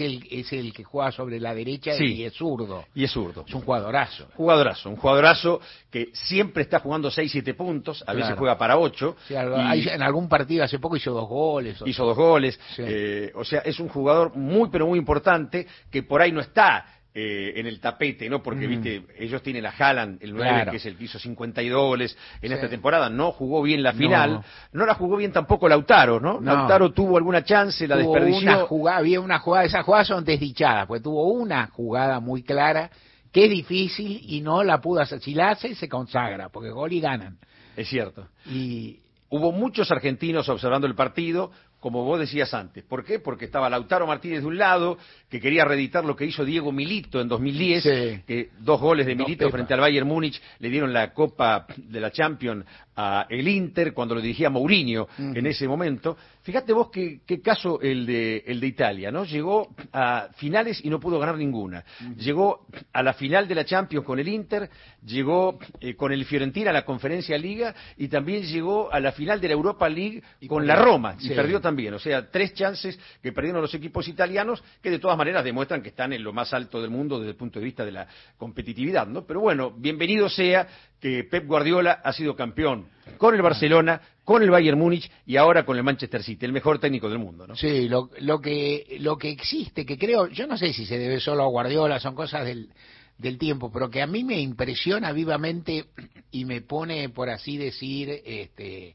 el, es el que juega sobre la derecha y es zurdo. Y es zurdo. Es un jugadorazo. Jugadorazo, un jugadorazo que siempre está jugando 6-7 puntos, a veces juega para 8. en algún partido hace poco hizo dos goles. Hizo dos goles. Eh, o sea, es un jugador muy, pero muy importante que por ahí no está eh, en el tapete, ¿no? Porque, viste, ellos tienen a Haaland, el 9, que es el que hizo 52 goles en esta temporada, no jugó bien la final, no. la jugó bien tampoco Lautaro, ¿no? Lautaro tuvo alguna chance, la desperdició. jugada, había una jugada, esas jugadas son desdichadas, pues tuvo una jugada muy clara que es difícil y no la pudo hacer. Si la hace, se consagra, porque gol y ganan. Es cierto. Y hubo muchos argentinos observando el partido, como vos decías antes. ¿Por qué? Porque estaba Lautaro Martínez de un lado, que quería reeditar lo que hizo Diego Milito en 2010, que dos goles de Milito frente al Bayern Múnich le dieron la Copa de la Champions a el Inter cuando lo dirigía Mourinho en ese momento. Fíjate vos qué, caso el de, el de Italia, ¿no? Llegó a finales y no pudo ganar ninguna. Llegó a la final de la Champions con el Inter, llegó eh, con el Fiorentina a la Conferencia Liga y también llegó a la final de la Europa League con la Roma y perdió también. O sea, tres chances que perdieron los equipos italianos que de todas maneras demuestran que están en lo más alto del mundo desde el punto de vista de la competitividad, ¿no? Pero bueno, bienvenido sea que Pep Guardiola ha sido campeón con el Barcelona, con el Bayern Múnich y ahora con el Manchester City, el mejor técnico del mundo, ¿no? Sí, lo, lo que lo que existe, que creo, yo no sé si se debe solo a Guardiola, son cosas del del tiempo, pero que a mí me impresiona vivamente y me pone, por así decir, este,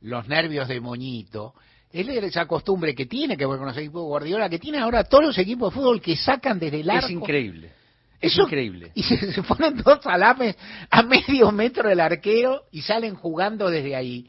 los nervios de moñito, es esa costumbre que tiene que ver con los equipos de Guardiola, que tiene ahora todos los equipos de fútbol que sacan desde el arco. Es increíble. Es increíble. Y se, ponen dos salames a medio metro del arquero y salen jugando desde ahí.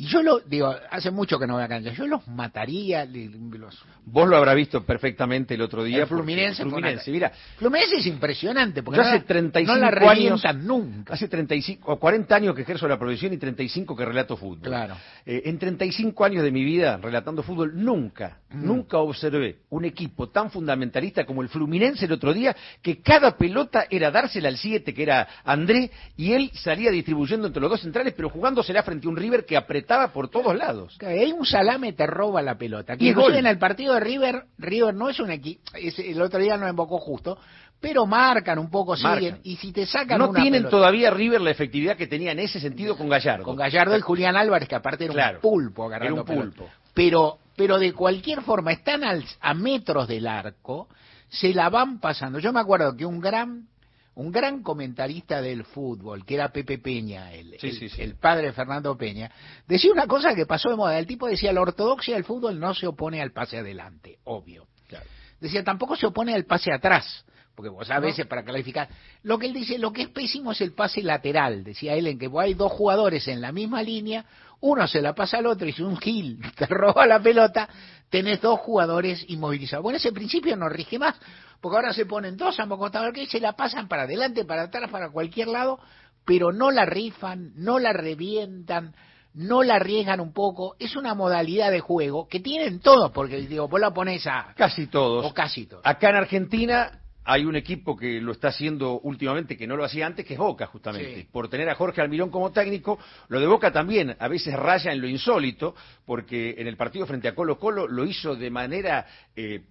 Y yo lo digo, hace mucho que no voy a cancha, yo los mataría. Los... Vos lo habrás visto perfectamente el otro día. El Fluminense, Fluminense, mira. Fluminense es impresionante porque hace 35 no la años, nunca. Hace 35 o 40 años que ejerzo la profesión y 35 que relato fútbol. Claro. Eh, en 35 años de mi vida relatando fútbol nunca, mm. nunca observé un equipo tan fundamentalista como el Fluminense el otro día que cada pelota era dársela al 7 que era André y él salía distribuyendo entre los dos centrales pero jugándosela frente a un River que apretaba por todos lados. Hay un salame te roba la pelota. Que en el partido de River, River no es un equipo, el otro día no invocó justo, pero marcan un poco, siguen, y si te sacan No tienen todavía River la efectividad que tenía en ese sentido con Gallardo. Con Gallardo y Julián Álvarez, que aparte era un pulpo agarrando Era un pulpo. Pero, pero de cualquier forma, están a metros del arco, se la van pasando. Yo me acuerdo que un gran un gran comentarista del fútbol, que era Pepe Peña, el, el, padre de Fernando Peña, decía una cosa que pasó de moda. El tipo decía, la ortodoxia del fútbol no se opone al pase adelante, obvio. Decía, tampoco se opone al pase atrás, porque vos a veces para clarificar, lo que él dice, lo que es pésimo es el pase lateral, decía él, en que hay dos jugadores en la misma línea, uno se la pasa al otro y si un gil te roba la pelota, tenés dos jugadores inmovilizados. Bueno, ese principio no rige más, porque ahora se ponen dos ambos costados que se la pasan para adelante, para atrás, para cualquier lado, pero no la rifan, no la revientan, no la arriesgan un poco. Es una modalidad de juego que tienen todos, porque digo, vos la pones a... Casi todos. O casi todos. Acá en Argentina hay un equipo que lo está haciendo últimamente, que no lo hacía antes, que es Boca, justamente. Por tener a Jorge Almirón como técnico, lo de Boca también a veces raya en lo insólito, porque en el partido frente a Colo Colo lo hizo de manera eh,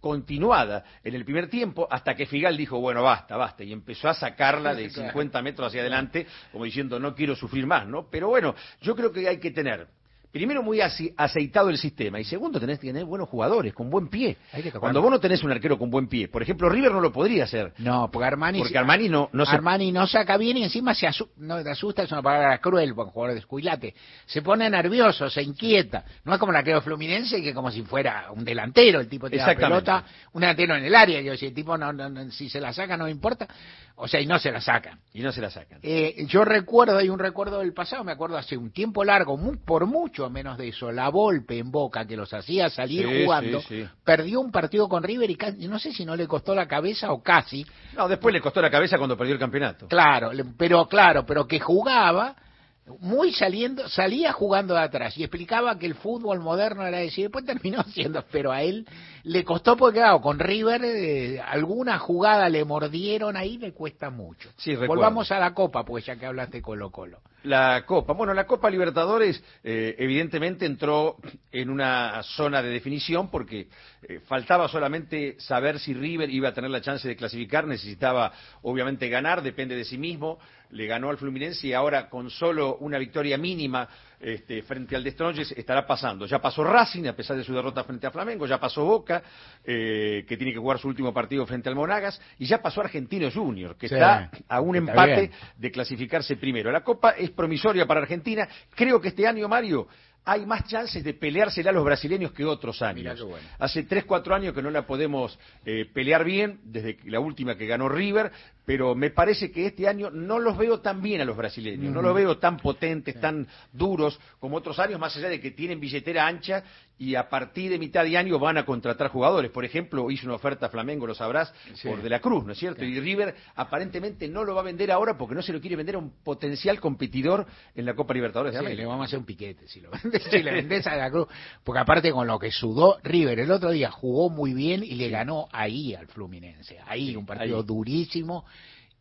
continuada en el primer tiempo, hasta que Figal dijo, bueno, basta, basta, y empezó a sacarla de 50 metros hacia adelante, como diciendo, no quiero sufrir más, ¿no? Pero bueno, yo creo que hay que tener primero muy aceitado el sistema y segundo tenés que tener buenos jugadores con buen pie. Cuando vos no tenés un arquero con buen pie, por ejemplo, River no lo podría hacer. No, porque Armani porque Armani no no Armani no saca bien y encima se no te asusta, es una palabra cruel, buen jugador de escuilate. Se pone nervioso, se inquieta. No es como el arquero Fluminense que como si fuera un delantero, el tipo tiene la pelota, un delantero en el área, yo si el tipo no, si se la saca no importa. O sea, y no se la sacan. Y no se la sacan. Eh, yo recuerdo, hay un recuerdo del pasado, me acuerdo hace un tiempo largo, por mucho menos de eso, la Volpe en Boca, que los hacía salir jugando, perdió un partido con River y casi, no sé si no le costó la cabeza o casi. No, después le costó la cabeza cuando perdió el campeonato. Claro, pero claro, pero que jugaba muy saliendo, salía jugando de atrás y explicaba que el fútbol moderno era decir, después terminó siendo, pero a él le costó porque claro, con River eh, alguna jugada le mordieron ahí, le cuesta mucho. Volvamos a la Copa, pues ya que hablaste Colo Colo. La Copa, bueno, la Copa Libertadores eh, evidentemente entró en una zona de definición porque eh, faltaba solamente saber si River iba a tener la chance de clasificar, necesitaba obviamente ganar, depende de sí mismo. Le ganó al Fluminense y ahora con solo una victoria mínima este, frente al Destroyes estará pasando. Ya pasó Racing, a pesar de su derrota frente a Flamengo, ya pasó Boca, eh, que tiene que jugar su último partido frente al Monagas, y ya pasó Argentino Junior, que está a un empate de clasificarse primero. La Copa es promisoria para Argentina. Creo que este año, Mario, hay más chances de peleársela a los brasileños que otros años. Hace tres, cuatro años que no la podemos eh, pelear bien, desde la última que ganó River, pero me parece que este año no los veo tan bien a los brasileños, no los veo tan potentes, tan duros como otros años, más allá de que tienen billetera ancha y a partir de mitad de año van a contratar jugadores. Por ejemplo, hizo una oferta a Flamengo, lo sabrás, por De la Cruz, ¿no es cierto? Y River aparentemente no lo va a vender ahora porque no se lo quiere vender a un potencial competidor en la Copa Libertadores de América. le vamos a hacer un piquete si lo vendes, si le vendes a De la Cruz. Porque aparte con lo que sudó River el otro día, jugó muy bien y le ganó ahí al Fluminense. Ahí, un partido durísimo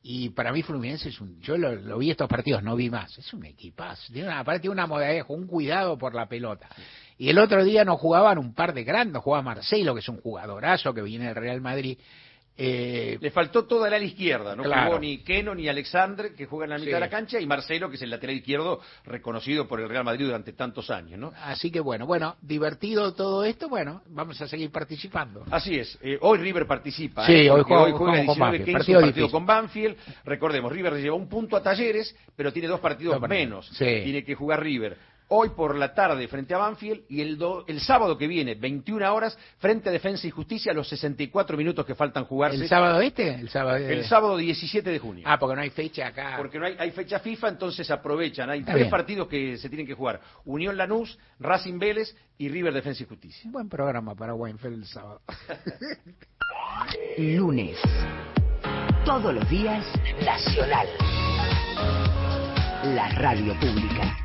y para mí Fluminense es un... Yo lo, vi estos partidos, no vi más. Es un equipazo. Tiene una, aparte una modalidad, un cuidado por la pelota. Y el otro día no jugaban un par de grandes, jugaba Marcelo, que es un jugadorazo que viene del Real Madrid, eh, Le faltó toda la ala izquierda, no jugó ni Keno ni Alexandre, que juegan en la mitad de la cancha, y Marcelo, que es el lateral izquierdo reconocido por el Real Madrid durante tantos años, ¿no? Así que bueno, bueno, divertido todo esto, bueno, vamos a seguir participando. Así es, eh, hoy River participa, sí, ¿eh? hoy, juega, hoy juega 19 partido, con Banfield, recordemos, River lleva un punto a Talleres, pero tiene dos partidos menos, tiene que jugar River hoy por la tarde frente a Banfield y el, el sábado que viene, 21 horas, frente a Defensa y Justicia, los 64 minutos que faltan jugarse. ¿El sábado este? El sábado, el sábado 17 de junio. Ah, porque no hay fecha acá. Porque no hay, hay fecha FIFA, entonces aprovechan. Hay tres partidos que se tienen que jugar. Unión Lanús, Racing Vélez y River Defensa y Justicia. buen programa para Weinfeld el sábado. Lunes. Todos los días, Nacional. La radio pública.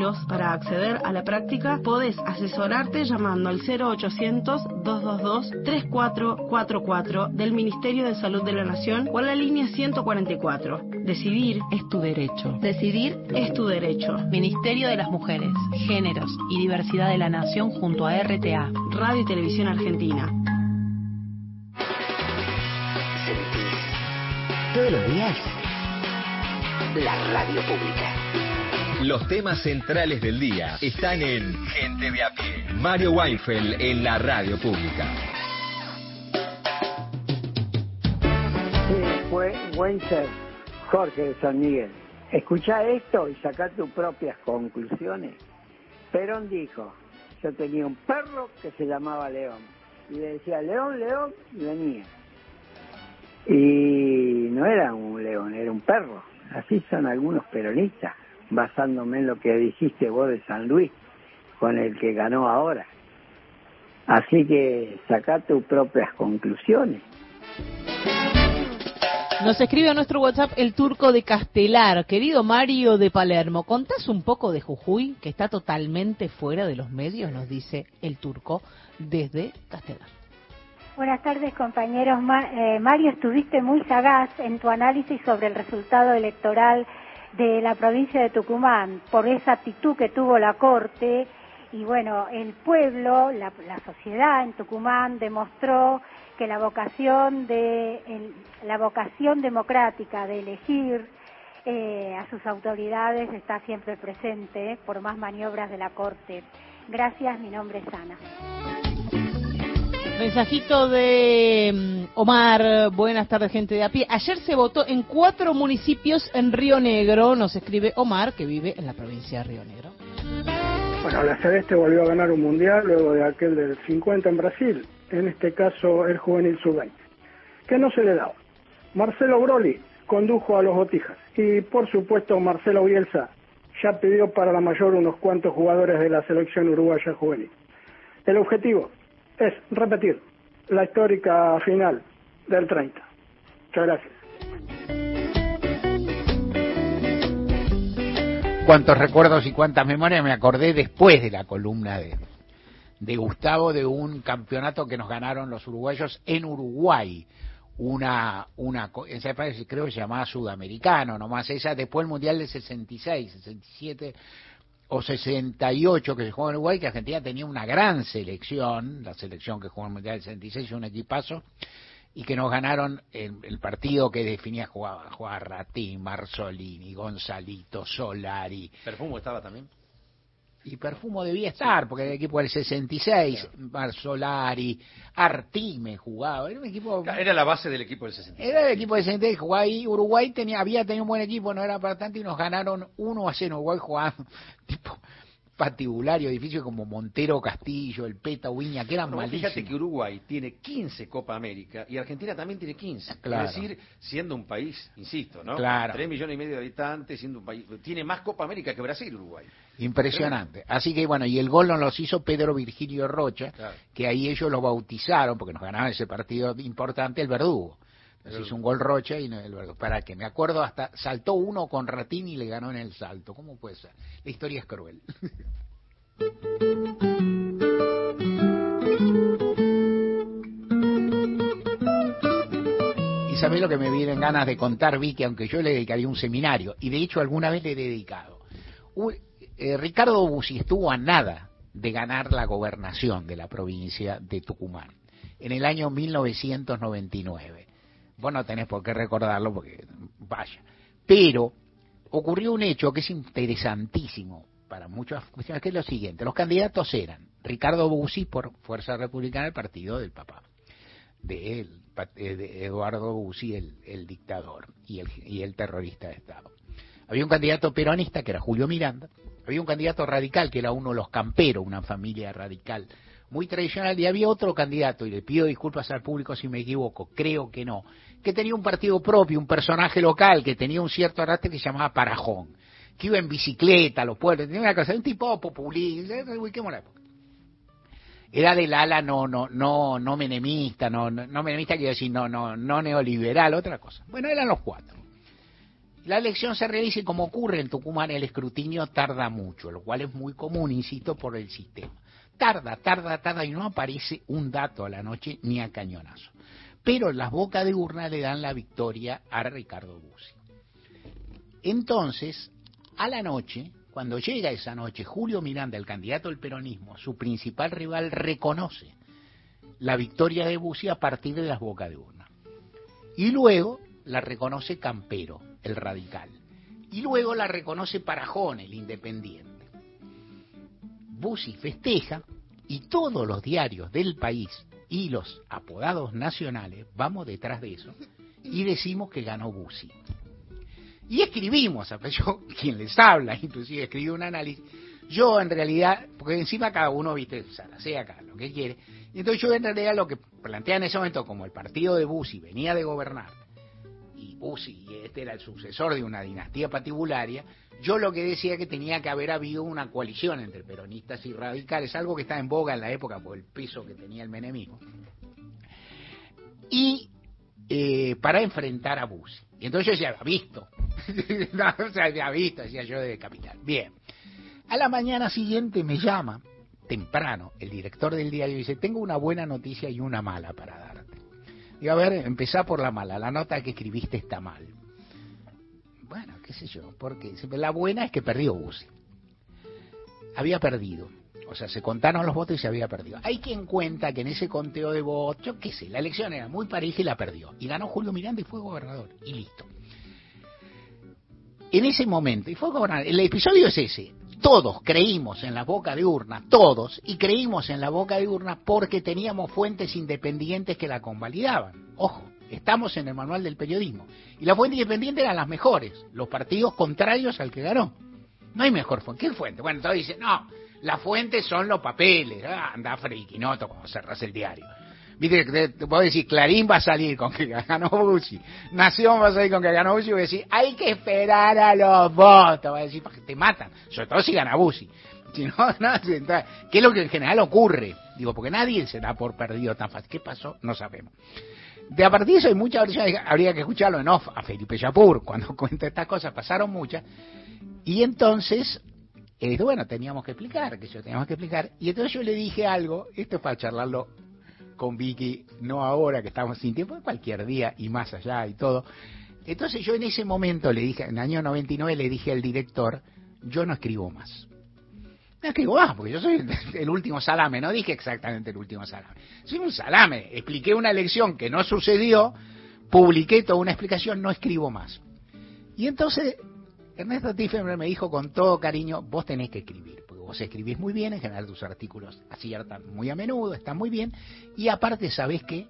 para acceder acceder a la práctica, podés asesorarte llamando al 0800-222-3444 del Ministerio de Salud de la Nación o a la línea 144. Decidir es tu derecho. Decidir es tu derecho. Ministerio de las Mujeres, Géneros y Diversidad de la Nación junto a RTA. Radio y Televisión Argentina. Todos los días. La radio pública. Los temas centrales del día están en Gente de a pie. Mario Weinfeld en la radio pública. Sí, fue Weinfeld, Jorge de San Miguel. Escucha esto y saca tus propias conclusiones. Perón dijo, yo tenía un perro que se llamaba León. Y le decía, León, León, y venía. Y no era un león, era un perro. Así son algunos peronistas basándome en lo que dijiste vos de San Luis, con el que ganó ahora. Así que saca tus propias conclusiones. Nos escribe a nuestro WhatsApp el turco de Castelar. Querido Mario de Palermo, ¿contás un poco de Jujuy, que está totalmente fuera de los medios? Nos dice el turco desde Castelar. Buenas tardes, compañeros. Eh, Mario, estuviste muy sagaz en tu análisis sobre el resultado electoral de la provincia de Tucumán por esa actitud que tuvo la Corte y bueno, el pueblo, la, sociedad en Tucumán demostró que la vocación de la vocación democrática de elegir eh, a sus autoridades está siempre presente por más maniobras de la Corte. Gracias, mi nombre es Ana. Mensajito de mm, Omar, buenas tardes gente de a pie. Ayer se votó en cuatro municipios en Río Negro, nos escribe Omar, que vive en la provincia de Río Negro. Bueno, la Celeste volvió a ganar un mundial luego de aquel del 50 en Brasil, en este caso el juvenil sub-20, que no se le daba. Marcelo Broli condujo a los Botijas y por supuesto Marcelo Bielsa ya pidió para la mayor unos cuantos jugadores de la selección uruguaya juvenil. El objetivo, es repetir la histórica final del 30. Muchas gracias. Cuántos recuerdos y cuántas memorias me acordé después de la columna de, de Gustavo de un campeonato que nos ganaron los uruguayos en Uruguay una una esa creo que se llamaba sudamericano nomás esa después el mundial del 66 67 o 68 que se jugó en Uruguay, que Argentina tenía una gran selección, la selección que jugó en el Mundial del 66, un equipazo, y que nos ganaron el, partido que definía jugaba, jugaba Ratín, Marzolini, Gonzalito, Solari. ¿Perfumo estaba también? Y Perfumo debía estar, porque era el equipo del 66, Marzolari, Artime jugaba, era un equipo... Era la base del equipo del 66. Era el equipo del 66, jugaba ahí, Uruguay tenía, había tenido un buen equipo, no era para tanto, y nos ganaron 1 a 0, Uruguay jugaba tipo patibulario, edificio como Montero Castillo, el Peta, Uña, que eran no, malísimos. Fíjate que Uruguay tiene 15 Copa América y Argentina también tiene 15. Es decir, siendo un país, insisto, ¿no? Claro. 3 millones y medio de habitantes, siendo un país. Tiene más Copa América que Brasil, Uruguay. Impresionante. Así que bueno, y el gol nos los hizo Pedro Virgilio Rocha, que ahí ellos lo bautizaron, porque nos ganaban ese partido importante, el verdugo. Entonces hizo un gol Rocha y el verdugo. Para que me acuerdo, hasta saltó uno con Ratín y le ganó en el salto. ¿Cómo puede ser? La historia es cruel. Y sabés lo que me vienen ganas de contar, Vicky, aunque yo le dedicaría un seminario, y de hecho alguna vez le he dedicado. Eh, Ricardo Bussi estuvo a nada de ganar la gobernación de la provincia de Tucumán en el año 1999. Vos no tenés por qué recordarlo porque vaya. Pero ocurrió un hecho que es interesantísimo para muchas cuestiones, que es lo siguiente. Los candidatos eran Ricardo Bussi por Fuerza Republicana del partido del papá, de, de Eduardo Bussi, el, dictador y el, y el terrorista de Estado. Había un candidato peronista que era Julio Miranda, había un candidato radical que era uno de los camperos, una familia radical muy tradicional, y había otro candidato, y le pido disculpas al público si me equivoco, creo que no, que tenía un partido propio, un personaje local, que tenía un cierto arrastre que se llamaba Parajón, que iba en bicicleta a los pueblos, tenía una cosa, un tipo populista, ubiquemos la época. Era del ala no, no, no, no menemista, no, no, no menemista quiero decir no, no, no neoliberal, otra cosa. Bueno, eran los cuatro. La elección se realiza y como ocurre en Tucumán el escrutinio tarda mucho, lo cual es muy común, insisto, por el sistema. Tarda, tarda, tarda y no aparece un dato a la noche ni a cañonazo. Pero las bocas de urna le dan la victoria a Ricardo Bussi. Entonces, a la noche, cuando llega esa noche, Julio Miranda, el candidato del peronismo, su principal rival, reconoce la victoria de Bussi a partir de las bocas de urna. Y luego la reconoce Campero, el radical. Y luego la reconoce Parajón, el independiente. Bussi festeja y todos los diarios del país y los apodados nacionales vamos detrás de eso y decimos que ganó Bussi. Y escribimos, yo quien les habla, inclusive escribí un análisis, yo en realidad, porque encima cada uno, viste, sea acá lo que quiere, entonces yo en realidad lo que plantea en ese momento, como el partido de Bussi venía de gobernar, y este era el sucesor de una dinastía patibularia, yo lo que decía que tenía que haber habido una coalición entre peronistas y radicales, algo que está en boga en la época por el peso que tenía el menemismo. Y eh, para enfrentar a Bussi. Y entonces yo decía, visto. no, había visto, decía yo de capital. Bien. A la mañana siguiente me llama, temprano, el director del diario y dice, tengo una buena noticia y una mala para darte. Digo, a ver, empezá por la mala, la nota que escribiste está mal. Bueno, qué sé yo, porque la buena es que perdió Bussi. Había perdido o sea, se contaron los votos y se había perdido. Hay quien cuenta que en ese conteo de votos, yo qué sé, la elección era muy pareja y la perdió. Y ganó Julio Miranda y fue gobernador. Y listo. En ese momento, y fue gobernador, el episodio es ese. Todos creímos en la boca de urna, todos, y creímos en la boca de urna porque teníamos fuentes independientes que la convalidaban. Ojo, estamos en el manual del periodismo. Y las fuentes independientes eran las mejores, los partidos contrarios al que ganó. No hay mejor fuente. ¿Qué fuente? Bueno, todos dicen, no, la fuente son los papeles. Ah, anda friquinoto cuando cerras el diario. Viste, te, puedo decir, Clarín va a salir con que ganó Bussi, Nación va a salir con que ganó Bussi, y voy a decir, hay que esperar a los votos, va a decir, porque te matan, sobre todo si gana Bussi. Si no, no, ¿qué es lo que en general ocurre? Digo, porque nadie se da por perdido tan fácil. ¿Qué pasó? No sabemos. De a partir de eso hay muchas, habría que escucharlo en off a Felipe Yapur, cuando cuenta estas cosas, pasaron muchas. Y entonces bueno, teníamos que explicar, que yo teníamos que explicar. Y entonces yo le dije algo, esto es para charlarlo con Vicky, no ahora que estamos sin tiempo, cualquier día y más allá y todo. Entonces yo en ese momento le dije, en el año 99 le dije al director, yo no escribo más. No escribo más, porque yo soy el último salame, no dije exactamente el último salame. Soy un salame, expliqué una elección que no sucedió, publiqué toda una explicación, no escribo más. Y entonces Ernesto Tiffenberg me dijo con todo cariño, vos tenés que escribir, vos escribís muy bien, en general tus artículos aciertan muy a menudo, están muy bien, y aparte, ¿sabés qué?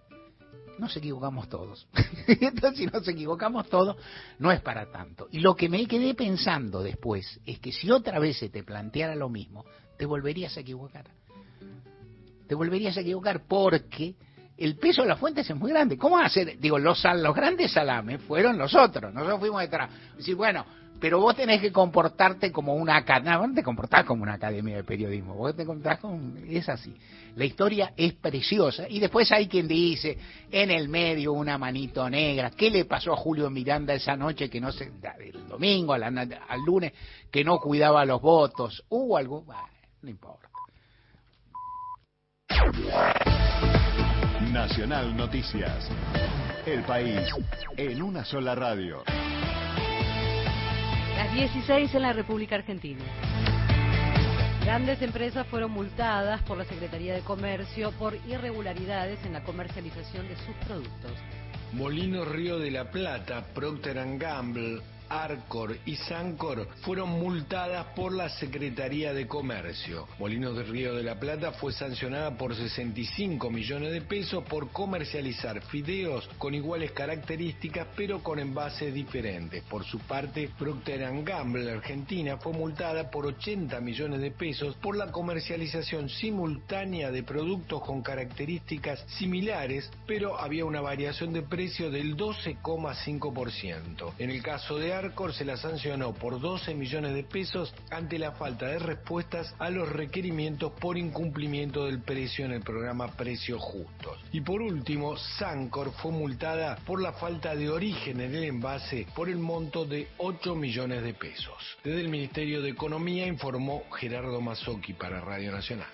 Nos equivocamos todos. Entonces, si nos equivocamos todos, no es para tanto. Y lo que me quedé pensando después es que si otra vez se te planteara lo mismo, te volverías a equivocar. Te volverías a equivocar porque el peso de las fuentes es muy grande. ¿Cómo hacer? Digo, los, los grandes salames fueron los otros. Nosotros fuimos detrás. Decir, bueno, pero vos tenés que comportarte como una academia, no te comportás como una academia de periodismo, vos te comportás como, es así. La historia es preciosa y después hay quien dice, en el medio una manito negra, ¿qué le pasó a Julio Miranda esa noche que no se, el domingo, al, lunes, que no cuidaba los votos? ¿Hubo algo? no importa. Nacional Noticias. El país en una sola radio. Las 16 en la República Argentina. Grandes empresas fueron multadas por la Secretaría de Comercio por irregularidades en la comercialización de sus productos. Molino Río de la Plata, Procter Gamble, Arcor y Sancor fueron multadas por la Secretaría de Comercio. Molinos de Río de la Plata fue sancionada por 65 millones de pesos por comercializar fideos con iguales características pero con envases diferentes. Por su parte, Procter Gamble Argentina fue multada por 80 millones de pesos por la comercialización simultánea de productos con características similares, pero había una variación de precio del 12,5%. En el caso de Arcor se la sancionó por 12 millones de pesos ante la falta de respuestas a los requerimientos por incumplimiento del precio en el programa Precios Justos. Y por último, Sancor fue multada por la falta de origen en el envase por el monto de 8 millones de pesos. Desde el Ministerio de Economía informó Gerardo Mazzocchi para Radio Nacional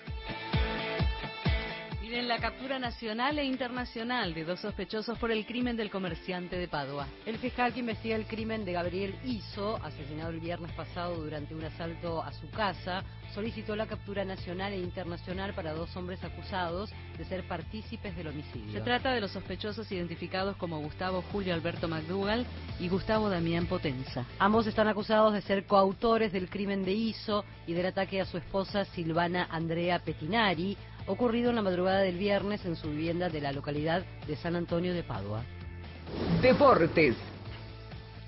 en la captura nacional e internacional de dos sospechosos por el crimen del comerciante de Padua. El fiscal que investiga el crimen de Gabriel Iso, asesinado el viernes pasado durante un asalto a su casa, solicitó la captura nacional e internacional para dos hombres acusados de ser partícipes del homicidio. Se trata de los sospechosos identificados como Gustavo Julio Alberto McDougall y Gustavo Damián Potenza. Ambos están acusados de ser coautores del crimen de Iso y del ataque a su esposa Silvana Andrea Petinari, ocurrido en la madrugada del viernes en su vivienda de la localidad de San Antonio de Padua. Deportes.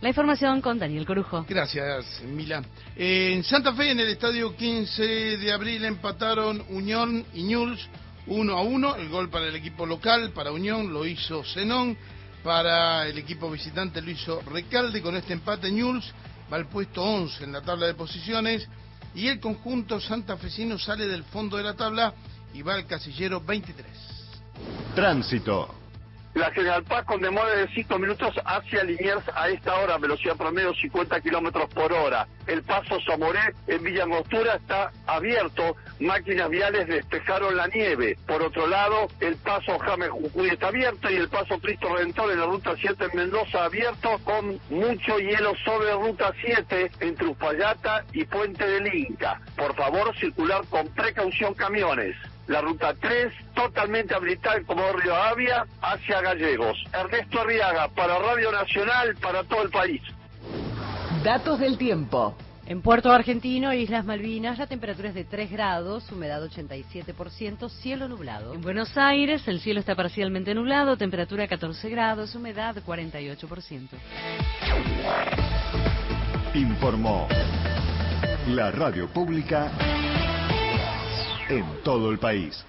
La información con Daniel Corujo. Gracias, Mila. En Santa Fe, en el estadio 15 de abril, empataron Unión y Ñuls 1 a 1. El gol para el equipo local, para Unión, lo hizo Zenón. Para el equipo visitante lo hizo Recalde. Con este empate, Ñuls va al puesto 11 en la tabla de posiciones. Y el conjunto santafesino sale del fondo de la tabla y va al casillero 23. Tránsito. la General Paz con demora de 5 minutos hacia Liniers a esta hora, velocidad promedio 50 kilómetros por hora. El paso Zamoré en Villa Angostura está abierto, máquinas viales despejaron la nieve. Por otro lado, el paso James Jujuy está abierto y el paso Cristo Redentor en la ruta 7 en Mendoza abierto con mucho hielo sobre ruta 7 entre Uspallata y Puente del Inca. Por favor, circular con precaución camiones la ruta 3, totalmente habilitada en Comodoro Avia hacia Gallegos. Ernesto Arriaga, para Radio Nacional, para todo el país. Datos del tiempo. En Puerto Argentino, Islas Malvinas, la temperatura es de 3 grados, humedad 87%, cielo nublado. En Buenos Aires, el cielo está parcialmente nublado, temperatura 14 grados, humedad 48%. Informó la radio pública en todo el país.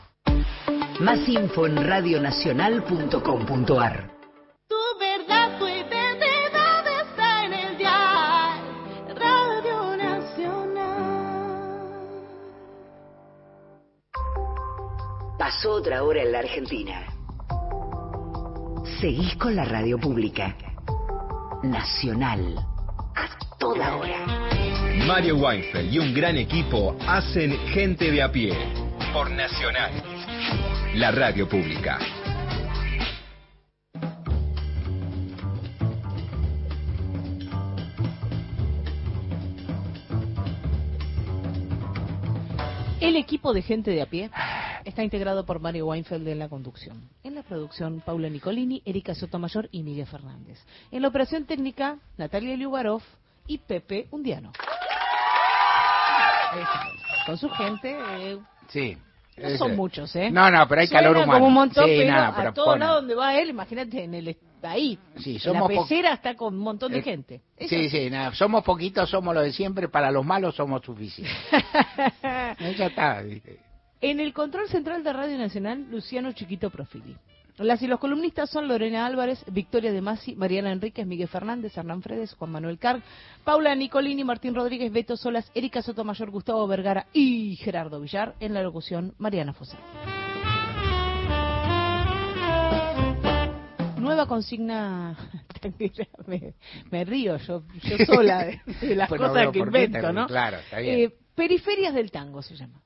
Más info en radionacional.com.ar. Tu verdad, tu identidad está en el dial Radio Nacional. Pasó otra hora en la Argentina. Seguís con la radio pública. Nacional. A toda hora. Mario Weinfeld y un gran equipo hacen Gente de a pie por Nacional, la radio pública. El equipo de gente de a pie está integrado por Mario Weinfeld en la conducción. En la producción, Paula Nicolini, Erika Sotomayor y Miguel Fernández. En la operación técnica, Natalia Liubarov y Pepe Undiano con su gente. Eh, sí. No son muchos, ¿eh? No, no, pero hay calor humano. como un montón, sí, pero nada, pero a todo lado donde va él, imagínate, en el ahí. Sí, somos la pecera está con un montón de eh, gente. Sí, sí, nada, somos poquitos, somos lo de siempre, para los malos somos suficientes. ya está. En el control central de Radio Nacional, Luciano Chiquito Profili. Las y los columnistas son Lorena Álvarez, Victoria de Masi, Mariana Enríquez, Miguel Fernández, Hernán Fredes, Juan Manuel Carg, Paula Nicolini, Martín Rodríguez, Beto Solas, Erika Sotomayor, Gustavo Vergara y Gerardo Villar. En la locución, Mariana Fosé. Nueva consigna me, río yo, yo sola de, las cosas que invento, ¿no? Claro, está bien. Eh, periferias del tango se llama.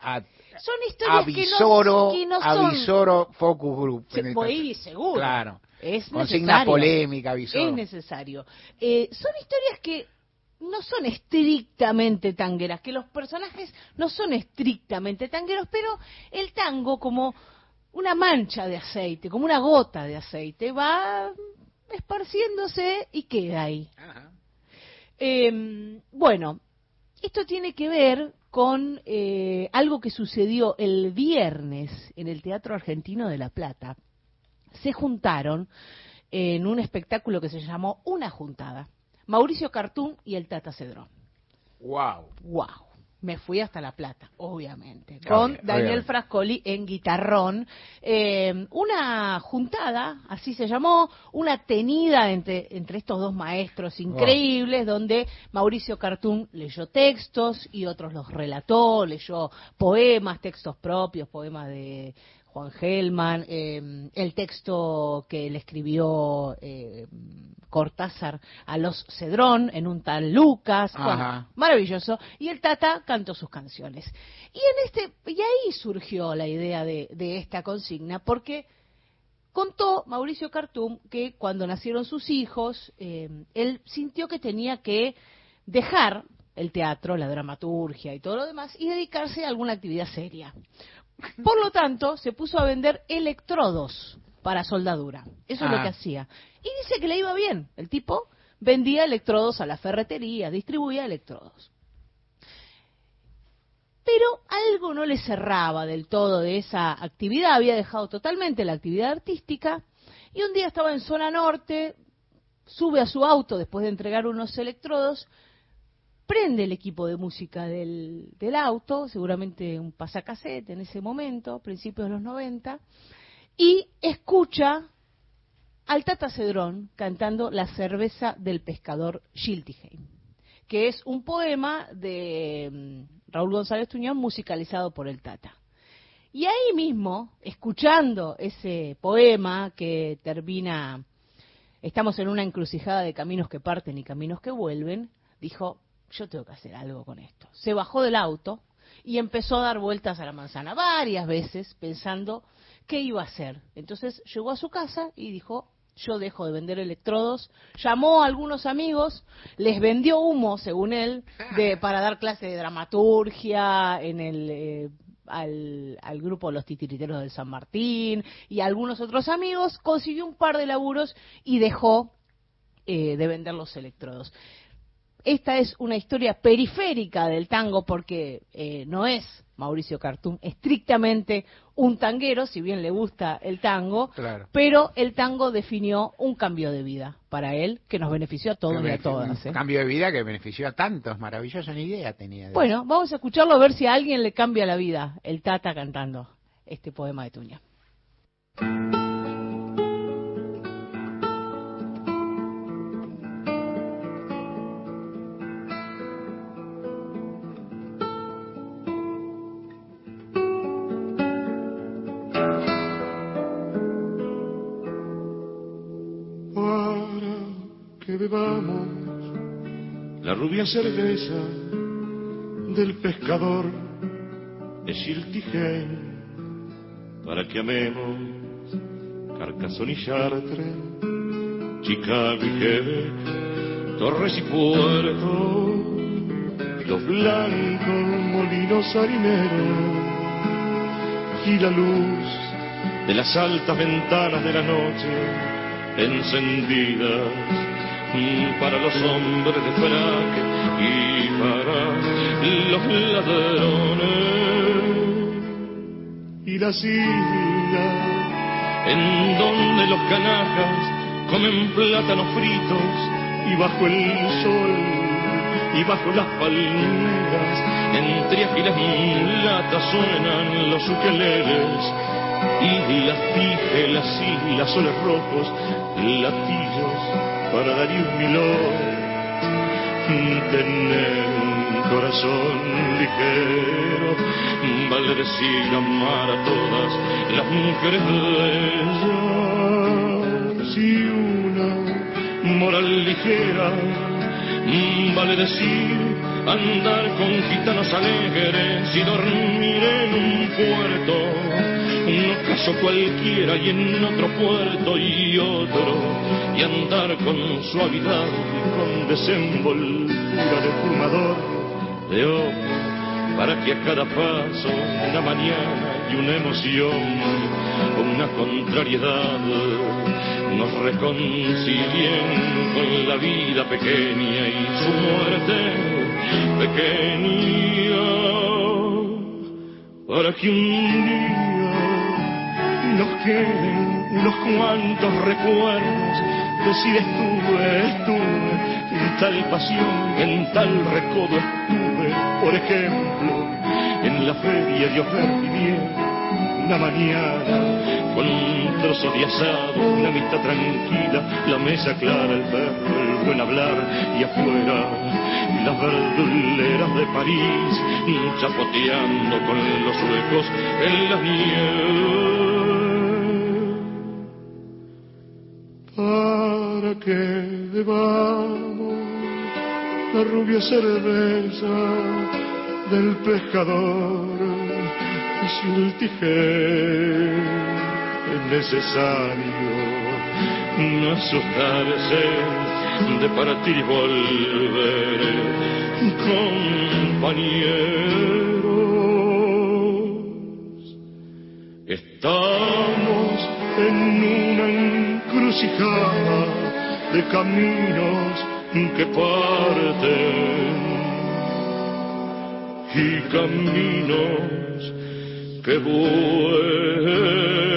Son historias avisoro, que no, que no son... Avisoro Focus Group. Se ir seguro. Claro. Es Consigna polémica, avisoro. Es necesario. Eh, son historias que no son estrictamente tangueras, que los personajes no son estrictamente tangueros, pero el tango como una mancha de aceite, como una gota de aceite, va esparciéndose y queda ahí. Eh, bueno, esto tiene que ver con eh, algo que sucedió el viernes en el Teatro Argentino de La Plata. Se juntaron en un espectáculo que se llamó Una Juntada. Mauricio Cartún y el Tata Cedrón. ¡Wow! ¡Wow! Me fui hasta La Plata, obviamente, con Daniel Frascoli en guitarrón. Eh, una juntada, así se llamó, una tenida entre, entre estos dos maestros increíbles, donde Mauricio Cartún leyó textos y otros los relató, leyó poemas, textos propios, poemas de Juan Gelman, eh, el texto que le escribió eh, Cortázar a los Cedrón en un tal Lucas, maravilloso, y el Tata cantó sus canciones. Y en este y ahí surgió la idea de, esta consigna porque contó Mauricio Cartum que cuando nacieron sus hijos, eh, él sintió que tenía que dejar el teatro, la dramaturgia y todo lo demás y dedicarse a alguna actividad seria. Por lo tanto, se puso a vender electrodos para soldadura. Eso es lo que hacía. Y dice que le iba bien. El tipo vendía electrodos a la ferretería, distribuía electrodos. Pero algo no le cerraba del todo de esa actividad, había dejado totalmente la actividad artística y un día estaba en zona norte, sube a su auto después de entregar unos electrodos, prende el equipo de música del, auto, seguramente un pasacassette en ese momento, principios de los 90, y escucha al Tata Cedrón cantando La cerveza del pescador Schiltigheim, que es un poema de mm, Raúl González Tuñón musicalizado por el Tata. Y ahí mismo, escuchando ese poema que termina, estamos en una encrucijada de caminos que parten y caminos que vuelven, dijo, yo tengo que hacer algo con esto. Se bajó del auto y empezó a dar vueltas a la manzana varias veces pensando qué iba a hacer. Entonces llegó a su casa y dijo, yo dejo de vender electrodos. Llamó a algunos amigos, les vendió humo, según él, de, para dar clase de dramaturgia en el... Eh, al, al, grupo Los Titiriteros del San Martín y algunos otros amigos, consiguió un par de laburos y dejó eh, de vender los electrodos esta es una historia periférica del tango porque eh, no es Mauricio Cartum estrictamente un tanguero, si bien le gusta el tango, pero el tango definió un cambio de vida para él que nos benefició a todos y a todas. Un ¿eh? cambio de vida que benefició a tantos, maravillosa ni idea tenía. bueno, vamos a escucharlo a ver si a alguien le cambia la vida, el Tata cantando este poema de Tuña. Rubia cerveza del pescador de Chiltigen para que amemos Carcassonne y Chartres, Chicago y Quebec, Torres y Puerto, los blancos molinos harineros y la luz de las altas ventanas de la noche encendidas para los hombres de frac y para los ladrones. Y las islas en donde los canajas comen plátanos fritos y bajo el sol y bajo las palmeras entre ágiles mulatas suenan los ukeleles y las y las soles rojos latillos para Darío Milón tener un corazón ligero, vale decir amar a todas las mujeres bellas. Si una moral ligera, vale decir andar con gitanos alegres y dormir en un puerto, cualquiera y en otro puerto y otro y andar con suavidad y con desenvoltura de fumador de ojos para que a cada paso una mañana y una emoción o una contrariedad nos reconcilien con la vida pequeña y su muerte pequeña para que un día nos queden unos cuantos recuerdos decir estuve, estuve en tal pasión, en tal recodo estuve, por ejemplo, en la feria de oferta una mañana, con un trozo de asado, una amistad tranquila, la mesa clara, el perro, el buen hablar, y afuera las verduleras de París, chapoteando con los huecos en la nieve que bebamos la rubia cerveza del pescador y si el tijer es necesario no asustarse de partir y volver compañeros. Estamos en una encrucijada de caminos que parten y caminos que vuelven.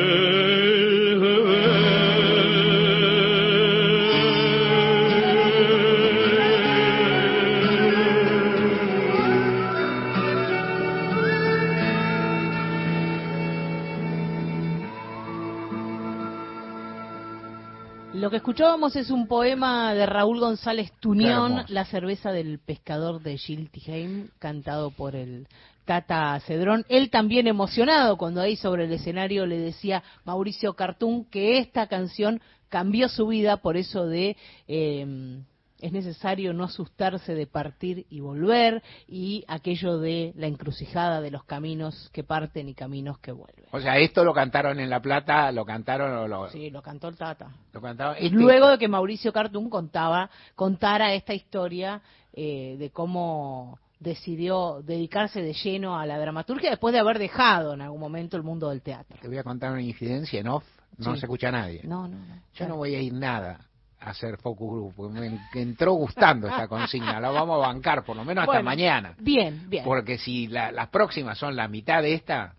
Escuchábamos es un poema de Raúl González Tunión, La cerveza del pescador de Gilles cantado por el Tata Cedrón, él también emocionado cuando ahí sobre el escenario le decía Mauricio Cartún que esta canción cambió su vida por eso de eh, es necesario no asustarse de partir y volver y aquello de la encrucijada de los caminos que parten y caminos que vuelven. O sea, esto lo cantaron en La Plata, lo cantaron o lo... Sí, lo cantó el Tata. Lo este- luego de que Mauricio Cartún contaba, contara esta historia eh, de cómo decidió dedicarse de lleno a la dramaturgia después de haber dejado en algún momento el mundo del teatro. Te voy a contar una incidencia en off, no Sí. se escucha a nadie. No, no, no. Yo no voy a ir nada hacer focus group, me entró gustando esta consigna, la vamos a bancar por lo menos hasta Bueno, mañana. Bien, bien. Porque si la- las próximas son la mitad de esta,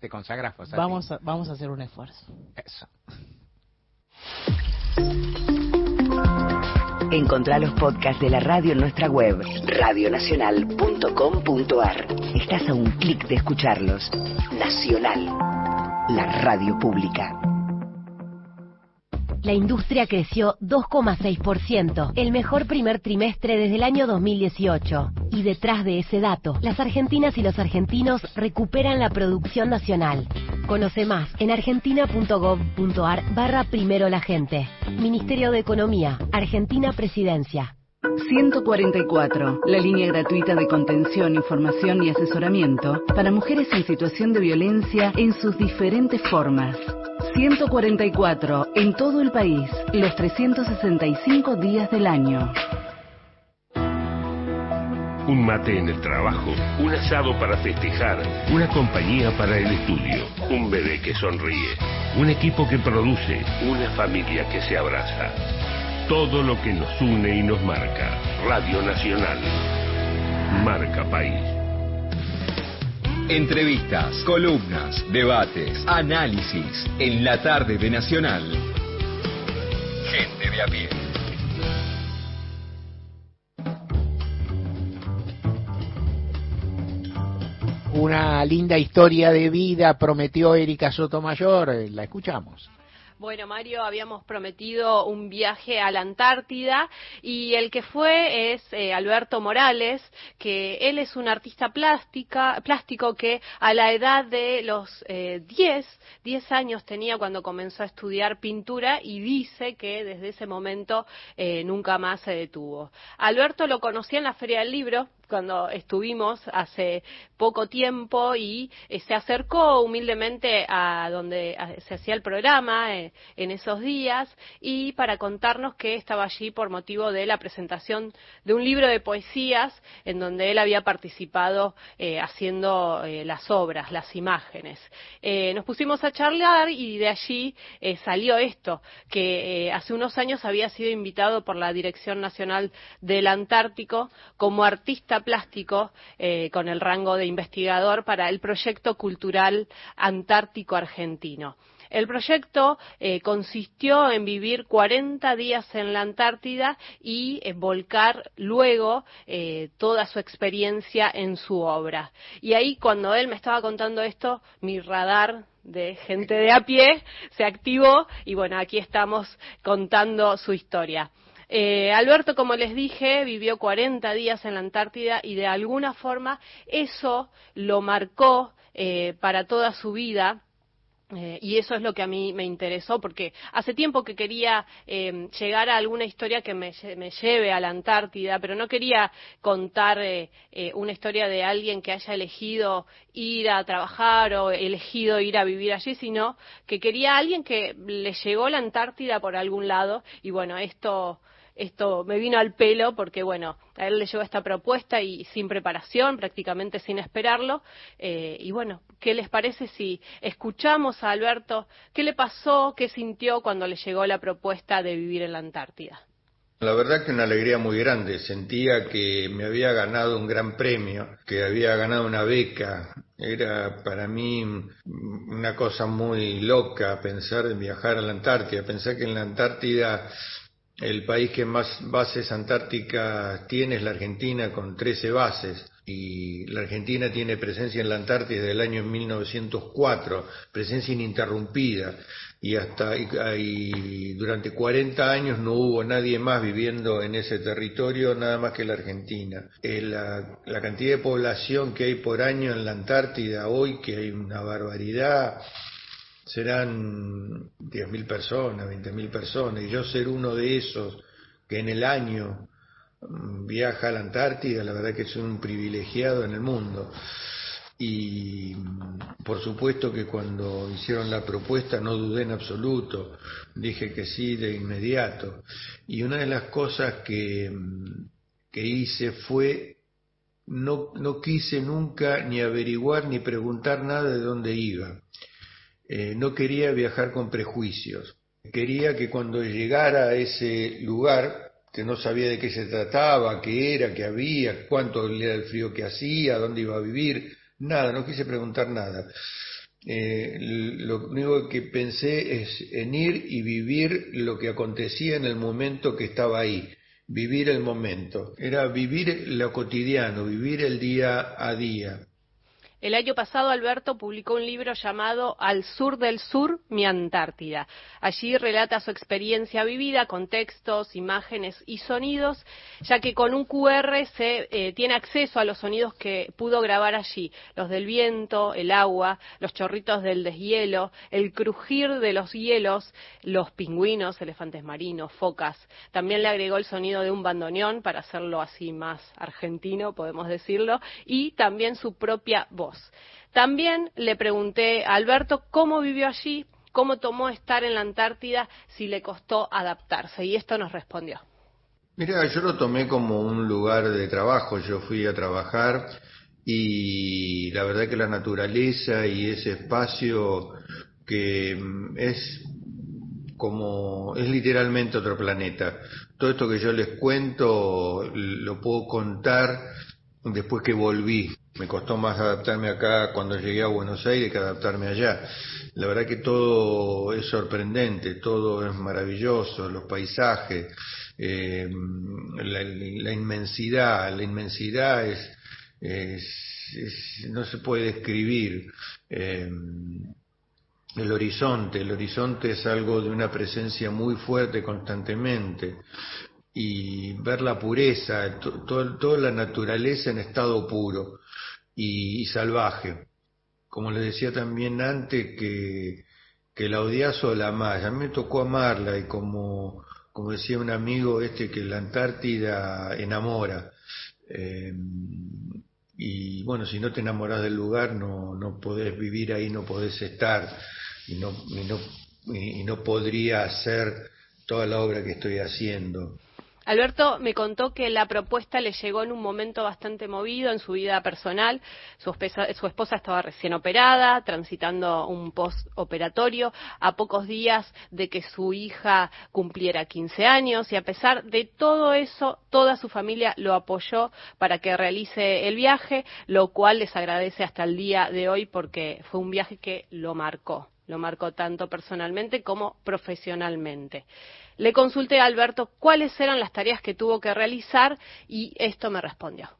te consagras. Vamos a, vamos a hacer un esfuerzo. Eso. Encontrá los podcasts de la radio en nuestra web, radionacional.com.ar. Estás a un clic de escucharlos. Nacional, la radio pública. La industria creció 2,6%, el mejor primer trimestre desde el año 2018. Y detrás de ese dato, las argentinas y los argentinos recuperan la producción nacional. Conoce más en argentina.gov.ar barra primero la gente. Ministerio de Economía, Argentina Presidencia. 144, la línea gratuita de contención, información y asesoramiento para mujeres en situación de violencia en sus diferentes formas. 144, en todo el país, los 365 días del año. Un mate en el trabajo, un asado para festejar, una compañía para el estudio, un bebé que sonríe, un equipo que produce, una familia que se abraza. Todo lo que nos une y nos marca. Radio Nacional. Marca País. Entrevistas, columnas, debates, análisis en la tarde de Nacional. Gente de a pie. Una linda historia de vida prometió Erika Sotomayor, la escuchamos. Bueno, Mario, habíamos prometido un viaje a la Antártida y el que fue es eh, Alberto Morales, que él es un artista plástica, plástico que a la edad de los eh, 10, 10 años tenía cuando comenzó a estudiar pintura y dice que desde ese momento eh, nunca más se detuvo. Alberto lo conocí en la Feria del Libro, cuando estuvimos hace poco tiempo y eh, se acercó humildemente a donde se hacía el programa eh, en esos días y para contarnos que estaba allí por motivo de la presentación de un libro de poesías en donde él había participado eh, haciendo eh, las obras, las imágenes. Eh, nos pusimos a charlar y de allí salió esto, que hace unos años había sido invitado por la Dirección Nacional del Antártico como artista plástico con el rango de investigador para el proyecto cultural antártico argentino. El proyecto eh, consistió en vivir 40 días en la Antártida y eh, volcar luego eh, toda su experiencia en su obra. Y ahí cuando él me estaba contando esto, mi radar de gente de a pie se activó y bueno, aquí estamos contando su historia. Eh, Alberto, como les dije, vivió 40 días en la Antártida y de alguna forma eso lo marcó eh, para toda su vida. Eh, y eso es lo que a mí me interesó, porque hace tiempo que quería eh, llegar a alguna historia que me, me lleve a la Antártida, pero no quería contar eh, eh, una historia de alguien que haya elegido ir a trabajar o elegido ir a vivir allí, sino que quería a alguien que le llegó la Antártida por algún lado. Y bueno, esto esto me vino al pelo porque, bueno, a él le llegó esta propuesta y sin preparación, prácticamente sin esperarlo. Eh, y bueno, ¿qué les parece si escuchamos a Alberto qué le pasó, qué sintió cuando le llegó la propuesta de vivir en la Antártida? La verdad que una alegría muy grande. Sentía que me había ganado un gran premio, que había ganado una beca. Era para mí una cosa muy loca pensar en viajar a la Antártida. Pensar que en la Antártida el país que más bases antárticas tiene es la Argentina con 13 bases. y la Argentina tiene presencia en la Antártida desde el año 1904, presencia ininterrumpida, y hasta y, durante 40 años no hubo nadie más viviendo en ese territorio, nada más que la Argentina. Eh, la, la, cantidad de población que hay por año en la Antártida hoy, que hay una barbaridad, serán 10.000 personas, 20.000 personas, y yo ser uno de esos que en el año mm, viaja a la Antártida, la verdad que soy un privilegiado en el mundo. Y mm, por supuesto que cuando hicieron la propuesta no dudé en absoluto, dije que sí de inmediato. Y una de las cosas que, mm, que hice fue, no, no quise nunca ni averiguar ni preguntar nada de dónde iba. Eh, no quería viajar con prejuicios. Quería que cuando llegara a ese lugar, que no sabía de qué se trataba, qué era, qué había, cuánto era el frío que hacía, dónde iba a vivir, nada, no quise preguntar nada. Eh, lo único que pensé es en ir y vivir lo que acontecía en el momento que estaba ahí, vivir el momento. Era vivir lo cotidiano, vivir el día a día. El año pasado Alberto publicó un libro llamado Al sur del sur, mi Antártida. Allí relata su experiencia vivida con textos, imágenes y sonidos, ya que con un QR se eh, tiene acceso a los sonidos que pudo grabar allí, los del viento, el agua, los chorritos del deshielo, el crujir de los hielos, los pingüinos, elefantes marinos, focas. También le agregó el sonido de un bandoneón para hacerlo así más argentino, podemos decirlo, y también su propia voz. También le pregunté a Alberto cómo vivió allí, cómo tomó estar en la Antártida, si le costó adaptarse, y esto nos respondió. Mira, yo lo tomé como un lugar de trabajo, yo fui a trabajar y la verdad que la naturaleza y ese espacio que mm, es como es literalmente otro planeta. Todo esto que yo les cuento lo puedo contar después que volví. Me costó más adaptarme acá cuando llegué a Buenos Aires que adaptarme allá. La verdad que todo es sorprendente, todo es maravilloso, los paisajes, eh, la, inmensidad, la inmensidad es, no se puede describir. Eh, el horizonte, el horizonte es algo de una presencia muy fuerte constantemente y ver la pureza, toda la naturaleza en estado puro y, salvaje. Como les decía también antes, que, que la odias o la amas. A mí me tocó amarla y como, como decía un amigo este, que la Antártida enamora. Eh, y bueno, si no te enamoras del lugar, no, no podés vivir ahí, no podés estar y no, y no, y no podría hacer toda la obra que estoy haciendo. Alberto me contó que la propuesta le llegó en un momento bastante movido en su vida personal. Su, esposa estaba recién operada, transitando un postoperatorio, a pocos días de que su hija cumpliera 15 años y a pesar de todo eso, toda su familia lo apoyó para que realice el viaje, lo cual les agradece hasta el día de hoy porque fue un viaje que lo marcó, lo marcó tanto personalmente como profesionalmente. Le consulté a Alberto cuáles eran las tareas que tuvo que realizar y esto me respondió.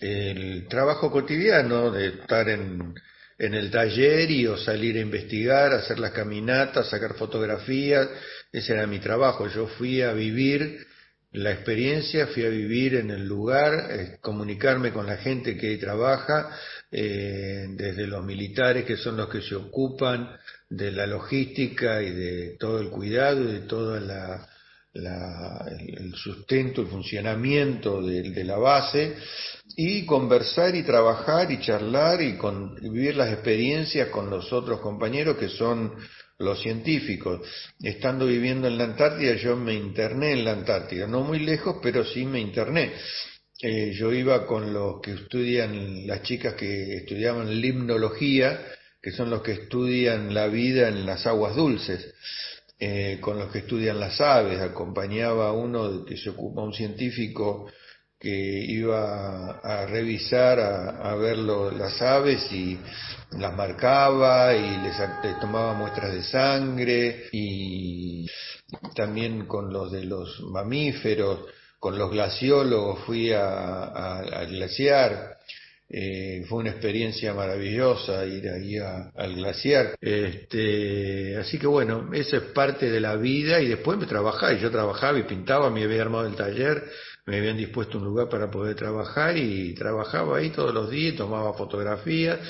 El trabajo cotidiano de estar en, el taller y o salir a investigar, hacer las caminatas, sacar fotografías, ese era mi trabajo. Yo fui a vivir la experiencia, fui a vivir en el lugar, eh, comunicarme con la gente que trabaja, eh, desde los militares que son los que se ocupan de la logística y de todo el cuidado y de todo la, el sustento, el funcionamiento de, la base y conversar y trabajar y charlar y, con, vivir las experiencias con los otros compañeros que son los científicos. Estando viviendo en la Antártida, yo me interné en la Antártida, no muy lejos, pero sí me interné. Eh, yo iba con los que estudian, las chicas que estudiaban limnología, que son los que estudian la vida en las aguas dulces, eh, con los que estudian las aves. Acompañaba a uno que se ocupa, un científico que iba a revisar, a, ver las aves y las marcaba y les, tomaba muestras de sangre y también con los de los mamíferos con los glaciólogos fui a, al glaciar, eh, fue una experiencia maravillosa ir ahí al glaciar. Este, así que bueno, eso es parte de la vida y después me trabajaba y yo trabajaba y pintaba, me había armado el taller, me habían dispuesto un lugar para poder trabajar y trabajaba ahí todos los días, tomaba fotografías.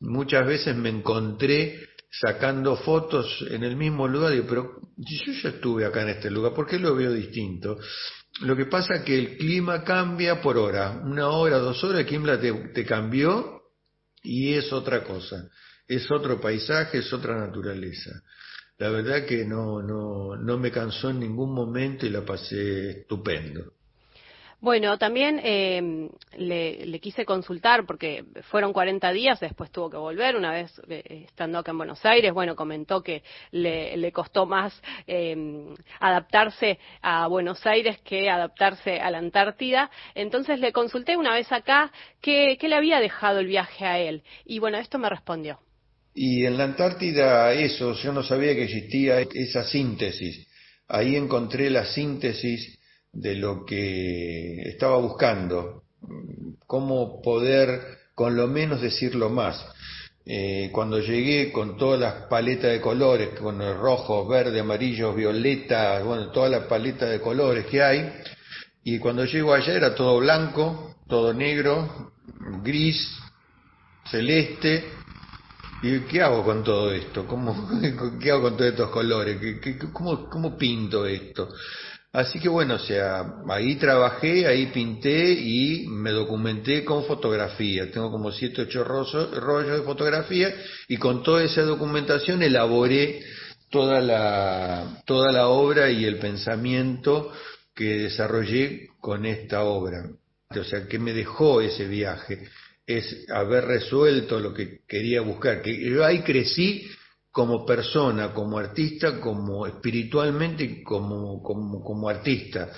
Muchas veces me encontré sacando fotos en el mismo lugar, digo, pero yo ya estuve acá en este lugar, ¿por qué lo veo distinto? Lo que pasa es que el clima cambia por hora, una hora, dos horas, el clima te, cambió y es otra cosa, es otro paisaje, es otra naturaleza. La verdad que no, no, no me cansó en ningún momento y la pasé estupendo. Bueno, también eh, le, quise consultar porque fueron 40 días, después tuvo que volver una vez eh, estando acá en Buenos Aires. Bueno, comentó que le, costó más eh, adaptarse a Buenos Aires que adaptarse a la Antártida. Entonces le consulté una vez acá qué, qué le había dejado el viaje a él. Y bueno, esto me respondió. Y en la Antártida eso, yo no sabía que existía esa síntesis. Ahí encontré la síntesis de lo que estaba buscando, cómo poder con lo menos decirlo más. Eh, cuando llegué con todas las paletas de colores, con el rojo, verde, amarillo, violeta, bueno, toda la paleta de colores que hay, y cuando llego allá era todo blanco, todo negro, gris, celeste, ¿Y qué hago con todo esto? ¿Cómo, ¿Qué hago con todos estos colores? ¿Qué, cómo, ¿Cómo pinto esto? Así que bueno, o sea, ahí trabajé, ahí pinté y me documenté con fotografía. Tengo como siete, ocho rollos de fotografía y con toda esa documentación elaboré toda la, toda la obra y el pensamiento que desarrollé con esta obra. O sea, ¿qué me dejó ese viaje? Es haber resuelto lo que quería buscar. Que yo ahí crecí como persona, como artista, como espiritualmente y como, como, como artista.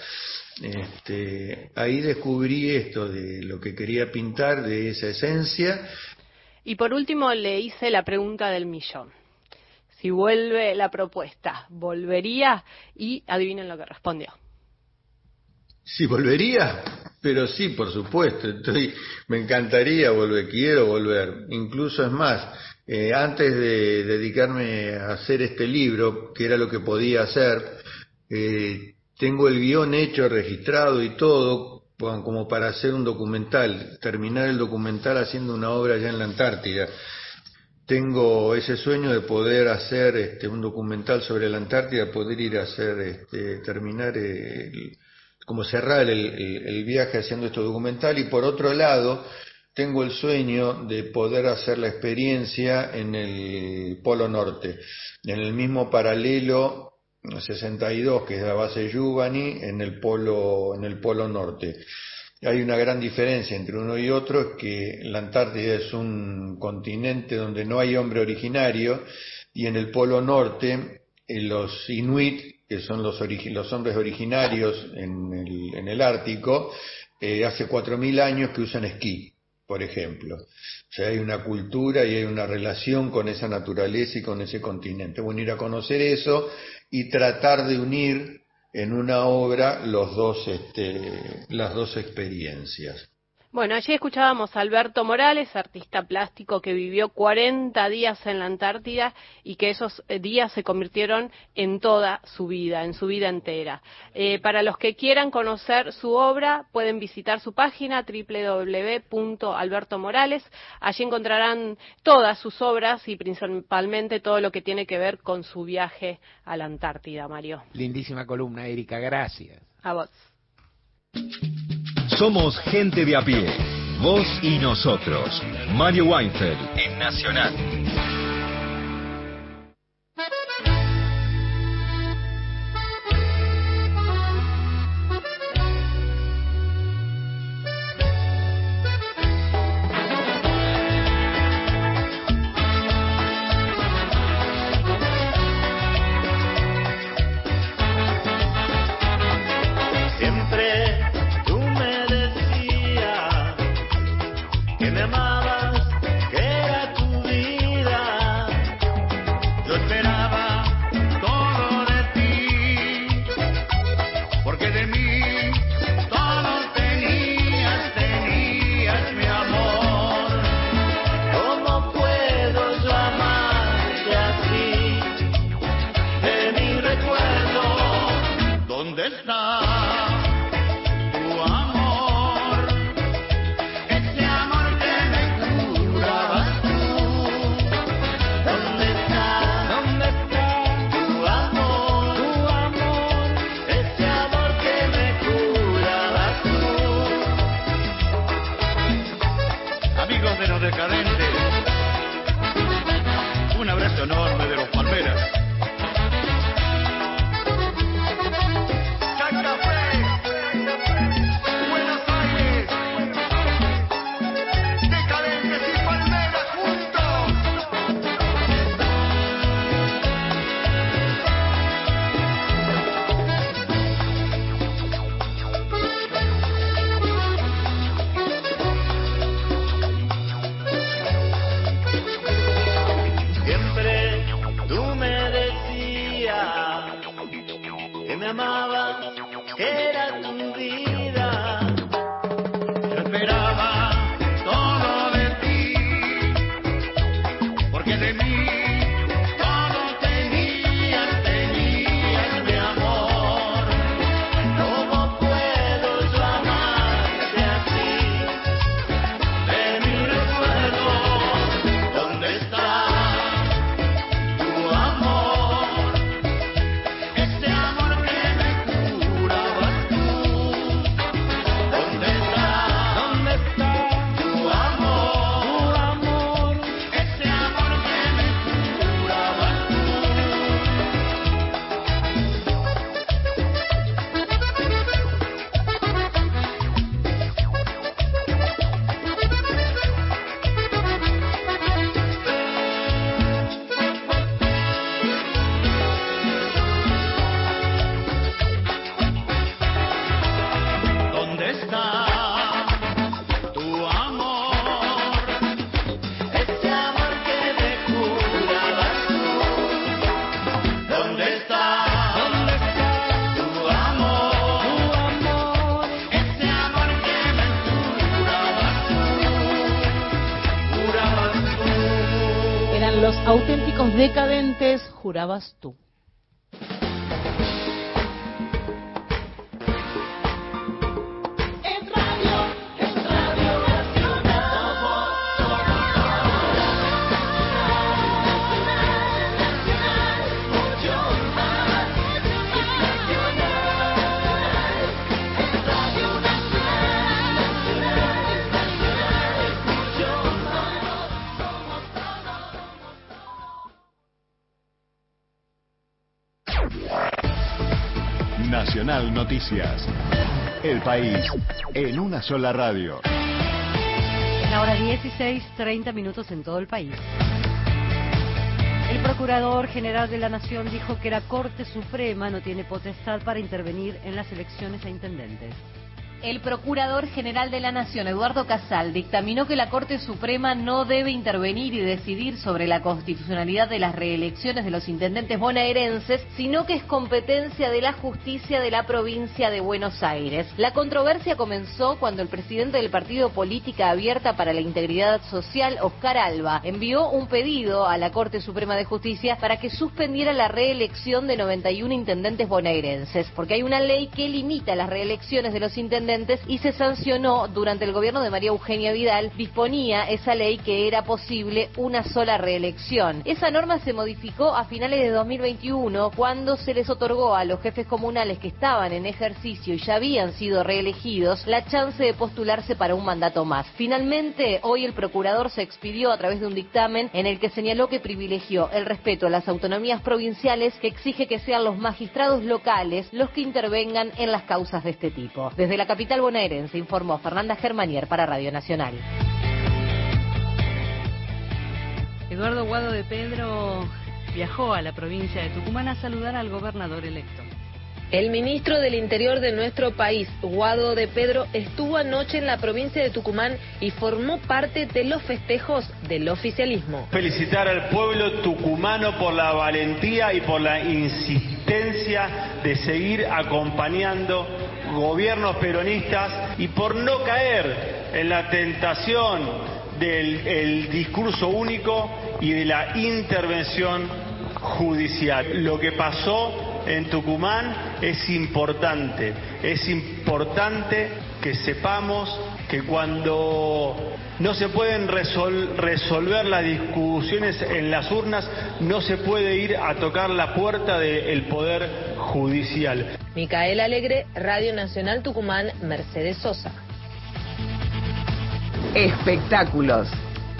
Este, ahí descubrí esto de lo que quería pintar, de esa esencia. Y por último le hice la pregunta del millón. Si vuelve la propuesta, ¿volvería? Y adivinen lo que respondió. Si volvería, pero sí, por supuesto. Estoy, me encantaría volver, quiero volver. Incluso es más, eh, antes de dedicarme a hacer este libro, que era lo que podía hacer, eh, tengo el guion hecho, registrado y todo, como para hacer un documental, terminar el documental haciendo una obra allá en la Antártida. Tengo ese sueño de poder hacer este, un documental sobre la Antártida, poder ir a hacer, este, terminar, como cerrar el viaje haciendo este documental y por otro lado, tengo el sueño de poder hacer la experiencia en el Polo Norte, en el mismo paralelo 62 que es la base Yubani en el Polo, en el Polo Norte. Hay una gran diferencia entre uno y otro, es que la Antártida es un continente donde no hay hombre originario y en el Polo Norte eh, los Inuit, que son los, hombres originarios en el, en el Ártico, eh, hace 4.000 años que usan esquí por ejemplo. O sea, hay una cultura y hay una relación con esa naturaleza y con ese continente. Bueno, ir a conocer eso y tratar de unir en una obra los dos, este, las dos experiencias. Bueno, allí escuchábamos a Alberto Morales, artista plástico que vivió 40 días en la Antártida y que esos eh, días se convirtieron en toda su vida, en su vida entera. Eh, para los que quieran conocer su obra, pueden visitar su página www.albertomorales. Allí encontrarán todas sus obras y principalmente todo lo que tiene que ver con su viaje a la Antártida, Mario. Lindísima columna, Erika, gracias. A vos. Somos gente de a pie. Vos y nosotros. Mario Weinfeld en Nacional. Jurabas tú. El país en una sola radio. Es la hora 16, 30 minutos en todo el país. El Procurador General de la Nación dijo que la Corte Suprema no tiene potestad para intervenir en las elecciones a intendentes. El Procurador General de la Nación, Eduardo Casal, dictaminó que la Corte Suprema no debe intervenir y decidir sobre la constitucionalidad de las reelecciones de los intendentes bonaerenses, sino que es competencia de la justicia de la provincia de Buenos Aires. La controversia comenzó cuando el presidente del Partido Política Abierta para la Integridad Social, Oscar Alba, envió un pedido a la Corte Suprema de Justicia para que suspendiera la reelección de 91 intendentes bonaerenses, porque hay una ley que limita las reelecciones de los intendentes y se sancionó durante el gobierno de María Eugenia Vidal, disponía esa ley que era posible una sola reelección. Esa norma se modificó a finales de 2021 cuando se les otorgó a los jefes comunales que estaban en ejercicio y ya habían sido reelegidos la chance de postularse para un mandato más. Finalmente, hoy el procurador se expidió a través de un dictamen en el que señaló que privilegió el respeto a las autonomías provinciales que exige que sean los magistrados locales los que intervengan en las causas de este tipo. Desde la capital bonaerense informó Fernanda Germanier para Radio Nacional. Eduardo Guado de Pedro viajó a la provincia de Tucumán a saludar al gobernador electo. El ministro del Interior de nuestro país, Guado de Pedro, estuvo anoche en la provincia de Tucumán y formó parte de los festejos del oficialismo. Felicitar al pueblo tucumano por la valentía y por la insistencia de seguir acompañando gobiernos peronistas y por no caer en la tentación del el discurso único y de la intervención judicial. Lo que pasó en Tucumán es importante. Es importante que sepamos que cuando no se pueden resol- resolver las discusiones en las urnas, no se puede ir a tocar la puerta del Poder Judicial. Micaela Alegre, Radio Nacional Tucumán, Mercedes Sosa. Espectáculos.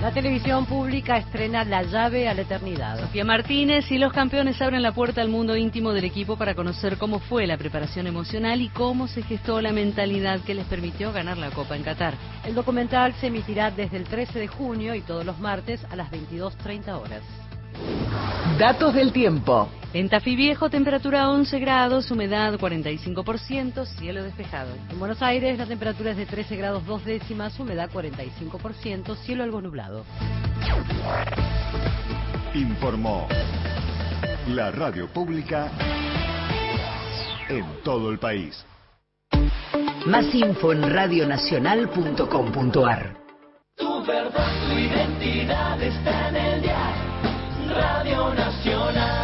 La televisión pública estrena La llave a la eternidad. Sofía Martínez y los campeones abren la puerta al mundo íntimo del equipo para conocer cómo fue la preparación emocional y cómo se gestó la mentalidad que les permitió ganar la Copa en Qatar. El documental se emitirá desde el 13 de junio y todos los martes a las 22.30 horas. Datos del tiempo. En Tafí Viejo, temperatura 11 grados, humedad 45%, cielo despejado. En Buenos Aires la temperatura es de 13 grados 2 décimas, humedad 45%, cielo algo nublado. Informó la radio pública en todo el país. Más info en radionacional.com.ar. Tu verdad, tu identidad está en el diario Radio Nacional.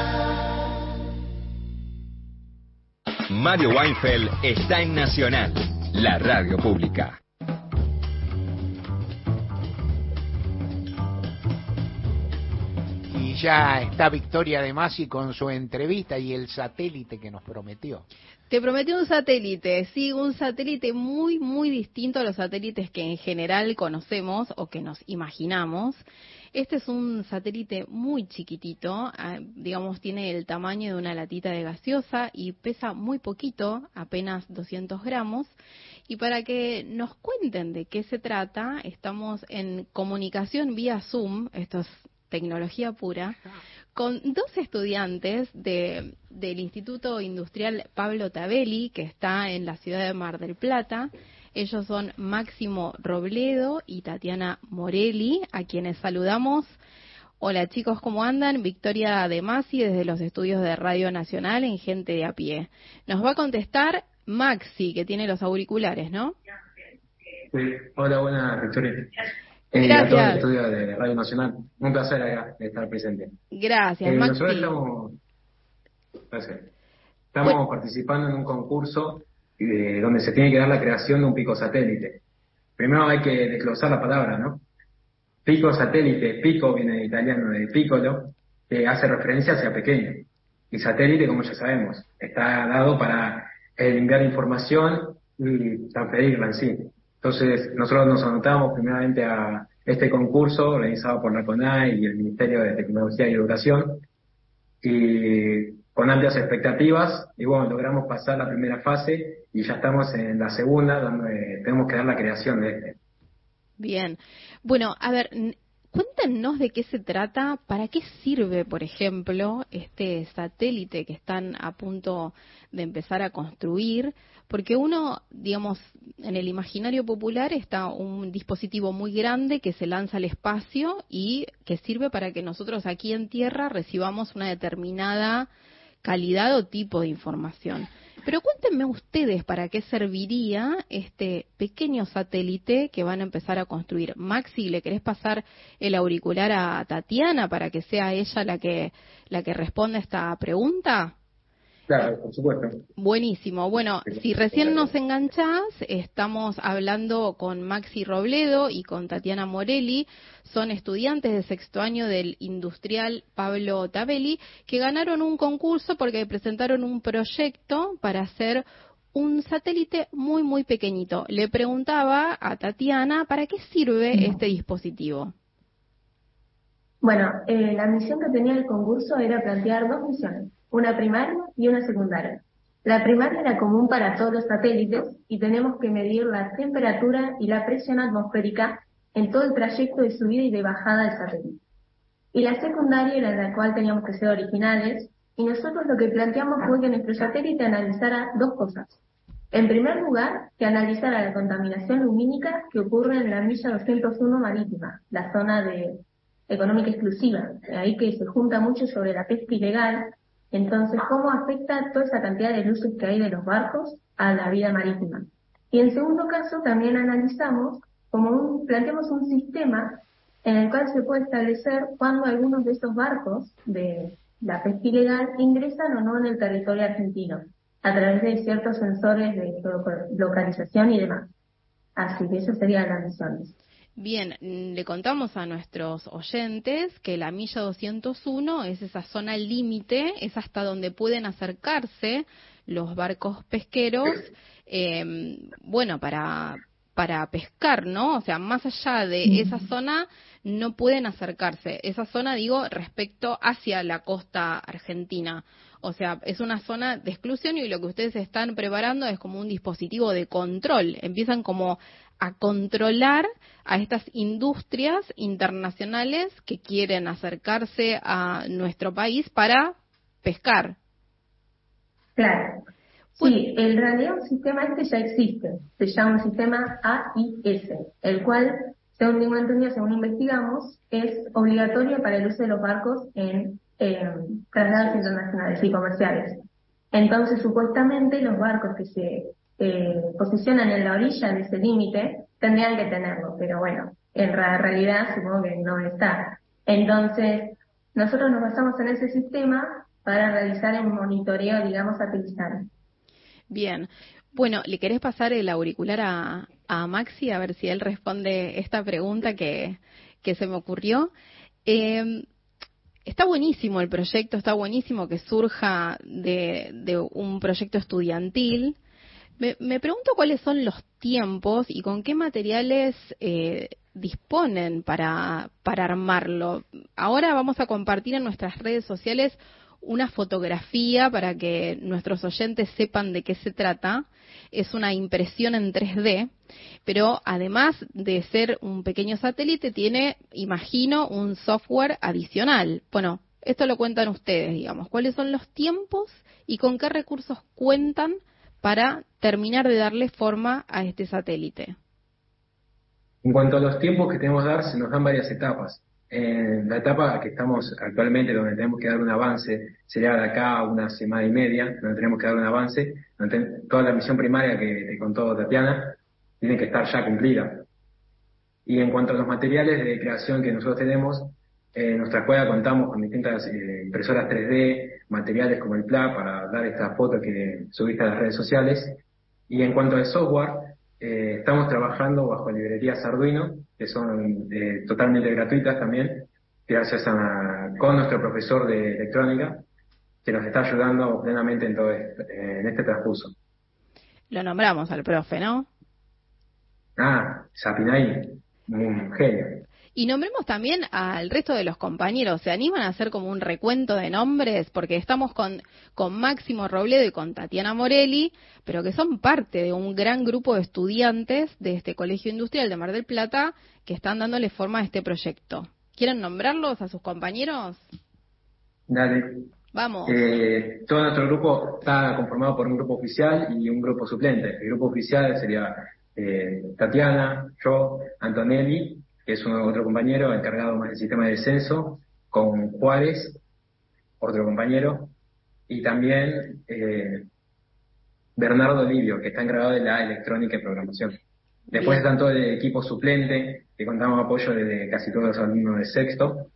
Mario Weinfeld está en Nacional, la radio pública. Y ya está Victoria de Masi con su entrevista y el satélite que nos prometió. Te prometió un satélite, sí, un satélite muy, muy distinto a los satélites que en general conocemos o que nos imaginamos. Este es un satélite muy chiquitito, ah, digamos, tiene el tamaño de una latita de gaseosa y pesa muy poquito, apenas 200 gramos. Y para que nos cuenten de qué se trata, estamos en comunicación vía Zoom, esto es tecnología pura, con dos estudiantes de, del Instituto Industrial Pablo Tabelli, que está en la ciudad de Mar del Plata. Ellos son Máximo Robledo y Tatiana Morelli, a quienes saludamos. Hola chicos, ¿cómo andan? Victoria de Masi desde los estudios de Radio Nacional en Gente de a pie. Nos va a contestar Maxi, que tiene los auriculares, ¿no? Sí. Hola, buenas, Victoria. Eh, a todo el Gracias. estudio de Radio Nacional. Un placer acá estar presente. Gracias, Eh, Maxi. nosotros estamos, gracias. estamos participando en un concurso eh, donde se tiene que dar la creación de un pico satélite. Primero hay que desglosar la palabra, ¿no? Pico satélite, pico viene de italiano de piccolo, que hace referencia hacia pequeño. Y satélite, como ya sabemos, está dado para enviar información y transferirla en sí. Entonces, nosotros nos anotamos primeramente a este concurso organizado por la CONAI y el Ministerio de Tecnología y Educación, y con amplias expectativas, y bueno, logramos pasar la primera fase y ya estamos en la segunda, donde tenemos que dar la creación de este. Bien. Bueno, a ver, cuéntenos de qué se trata, para qué sirve, por ejemplo, este satélite que están a punto de empezar a construir, porque uno, digamos, en el imaginario popular está un dispositivo muy grande que se lanza al espacio y que sirve para que nosotros aquí en Tierra recibamos una determinada calidad o tipo de información. Pero cuéntenme ustedes para qué serviría este pequeño satélite que van a empezar a construir. Maxi, ¿le querés pasar el auricular a Tatiana para que sea ella la que la que responda esta pregunta? Claro, por supuesto. Buenísimo. Bueno, si recién nos enganchás, estamos hablando con Maxi Robledo y con Tatiana Morelli. Son estudiantes de sexto año del industrial Pablo Tabelli que ganaron un concurso porque presentaron un proyecto para hacer un satélite muy, muy pequeñito. Le preguntaba a Tatiana para qué sirve este dispositivo. Bueno, eh, la misión que tenía el concurso era plantear dos misiones, una primaria y una secundaria. La primaria era común para todos los satélites y tenemos que medir la temperatura y la presión atmosférica en todo el trayecto de subida y de bajada del satélite. Y la secundaria era en la cual teníamos que ser originales y nosotros lo que planteamos fue que nuestro satélite analizara dos cosas. En primer lugar, que analizara la contaminación lumínica que ocurre en la milla 201 marítima, la zona de económica exclusiva, ahí que se junta mucho sobre la pesca ilegal. Entonces, ¿cómo afecta toda esa cantidad de luces que hay de los barcos a la vida marítima? Y en segundo caso, también analizamos como un, planteamos un sistema en el cual se puede establecer cuando algunos de esos barcos de la pesca ilegal ingresan o no en el territorio argentino a través de ciertos sensores de localización y demás. Así que esas serían las misiones. Bien, mm, le contamos a nuestros oyentes que la milla 201 es esa zona límite, es hasta donde pueden acercarse los barcos pesqueros, eh, bueno, para, para pescar, ¿no? O sea, más allá de esa zona no pueden acercarse. Esa zona, digo, respecto hacia la costa argentina. O sea, es una zona de exclusión y lo que ustedes están preparando es como un dispositivo de control. Empiezan como a controlar a estas industrias internacionales que quieren acercarse a nuestro país para pescar. Claro. Sí, en realidad un sistema este ya existe, se llama un sistema AIS, el cual, según tengo entendido, según investigamos, es obligatorio para el uso de los barcos en eh, traslados internacionales y comerciales. Entonces, supuestamente, los barcos que se eh, posicionan en la orilla de ese límite tendrían que tenerlo, pero bueno, en realidad supongo que no está. Entonces, nosotros nos basamos en ese sistema para realizar el monitoreo, digamos, satelital. Bien. Bueno, ¿le querés pasar el auricular a, a Maxi a ver si él responde esta pregunta que, que se me ocurrió? Eh, está buenísimo el proyecto, está buenísimo que surja de, de un proyecto estudiantil. Me, me, pregunto cuáles son los tiempos y con qué materiales eh, disponen para, para armarlo. Ahora vamos a compartir en nuestras redes sociales una fotografía para que nuestros oyentes sepan de qué se trata. Es una impresión en 3D, pero además de ser un pequeño satélite, tiene, imagino, un software adicional. Bueno, esto lo cuentan ustedes, digamos. ¿Cuáles son los tiempos y con qué recursos cuentan para terminar de darle forma a este satélite? En cuanto a los tiempos que tenemos que dar, se nos dan varias etapas. En la etapa que estamos actualmente, donde tenemos que dar un avance, sería de acá a una semana y media, donde tenemos que dar un avance, toda la misión primaria que te contó Tatiana tiene que estar ya cumplida. Y en cuanto a los materiales de creación que nosotros tenemos, en nuestra escuela contamos con distintas eh, impresoras 3D, materiales como el PLA para dar esta foto que subiste a las redes sociales. Y en cuanto al software, eh, estamos trabajando bajo librerías Arduino, que son eh, totalmente gratuitas también, gracias a, con nuestro profesor de electrónica, que nos está ayudando plenamente en todo este, en este transcurso. Lo nombramos al profe, ¿no? Ah, Sapinay, un genio. Y nombremos también al resto de los compañeros. ¿Se animan a hacer como un recuento de nombres? Porque estamos con, con Máximo Robledo y con Tatiana Morelli, pero que son parte de un gran grupo de estudiantes de este Colegio Industrial de Mar del Plata que están dándole forma a este proyecto. ¿Quieren nombrarlos a sus compañeros? Dale. Vamos. Eh, todo nuestro grupo está conformado por un grupo oficial y un grupo suplente. El grupo oficial sería eh, Tatiana, yo, Antonelli que es otro compañero encargado más del sistema de descenso, con Juárez, otro compañero, y también eh, Bernardo Livio, que está encargado de la electrónica y programación. Después están todo el equipo suplente, que contamos apoyo de casi todos los alumnos de sexto.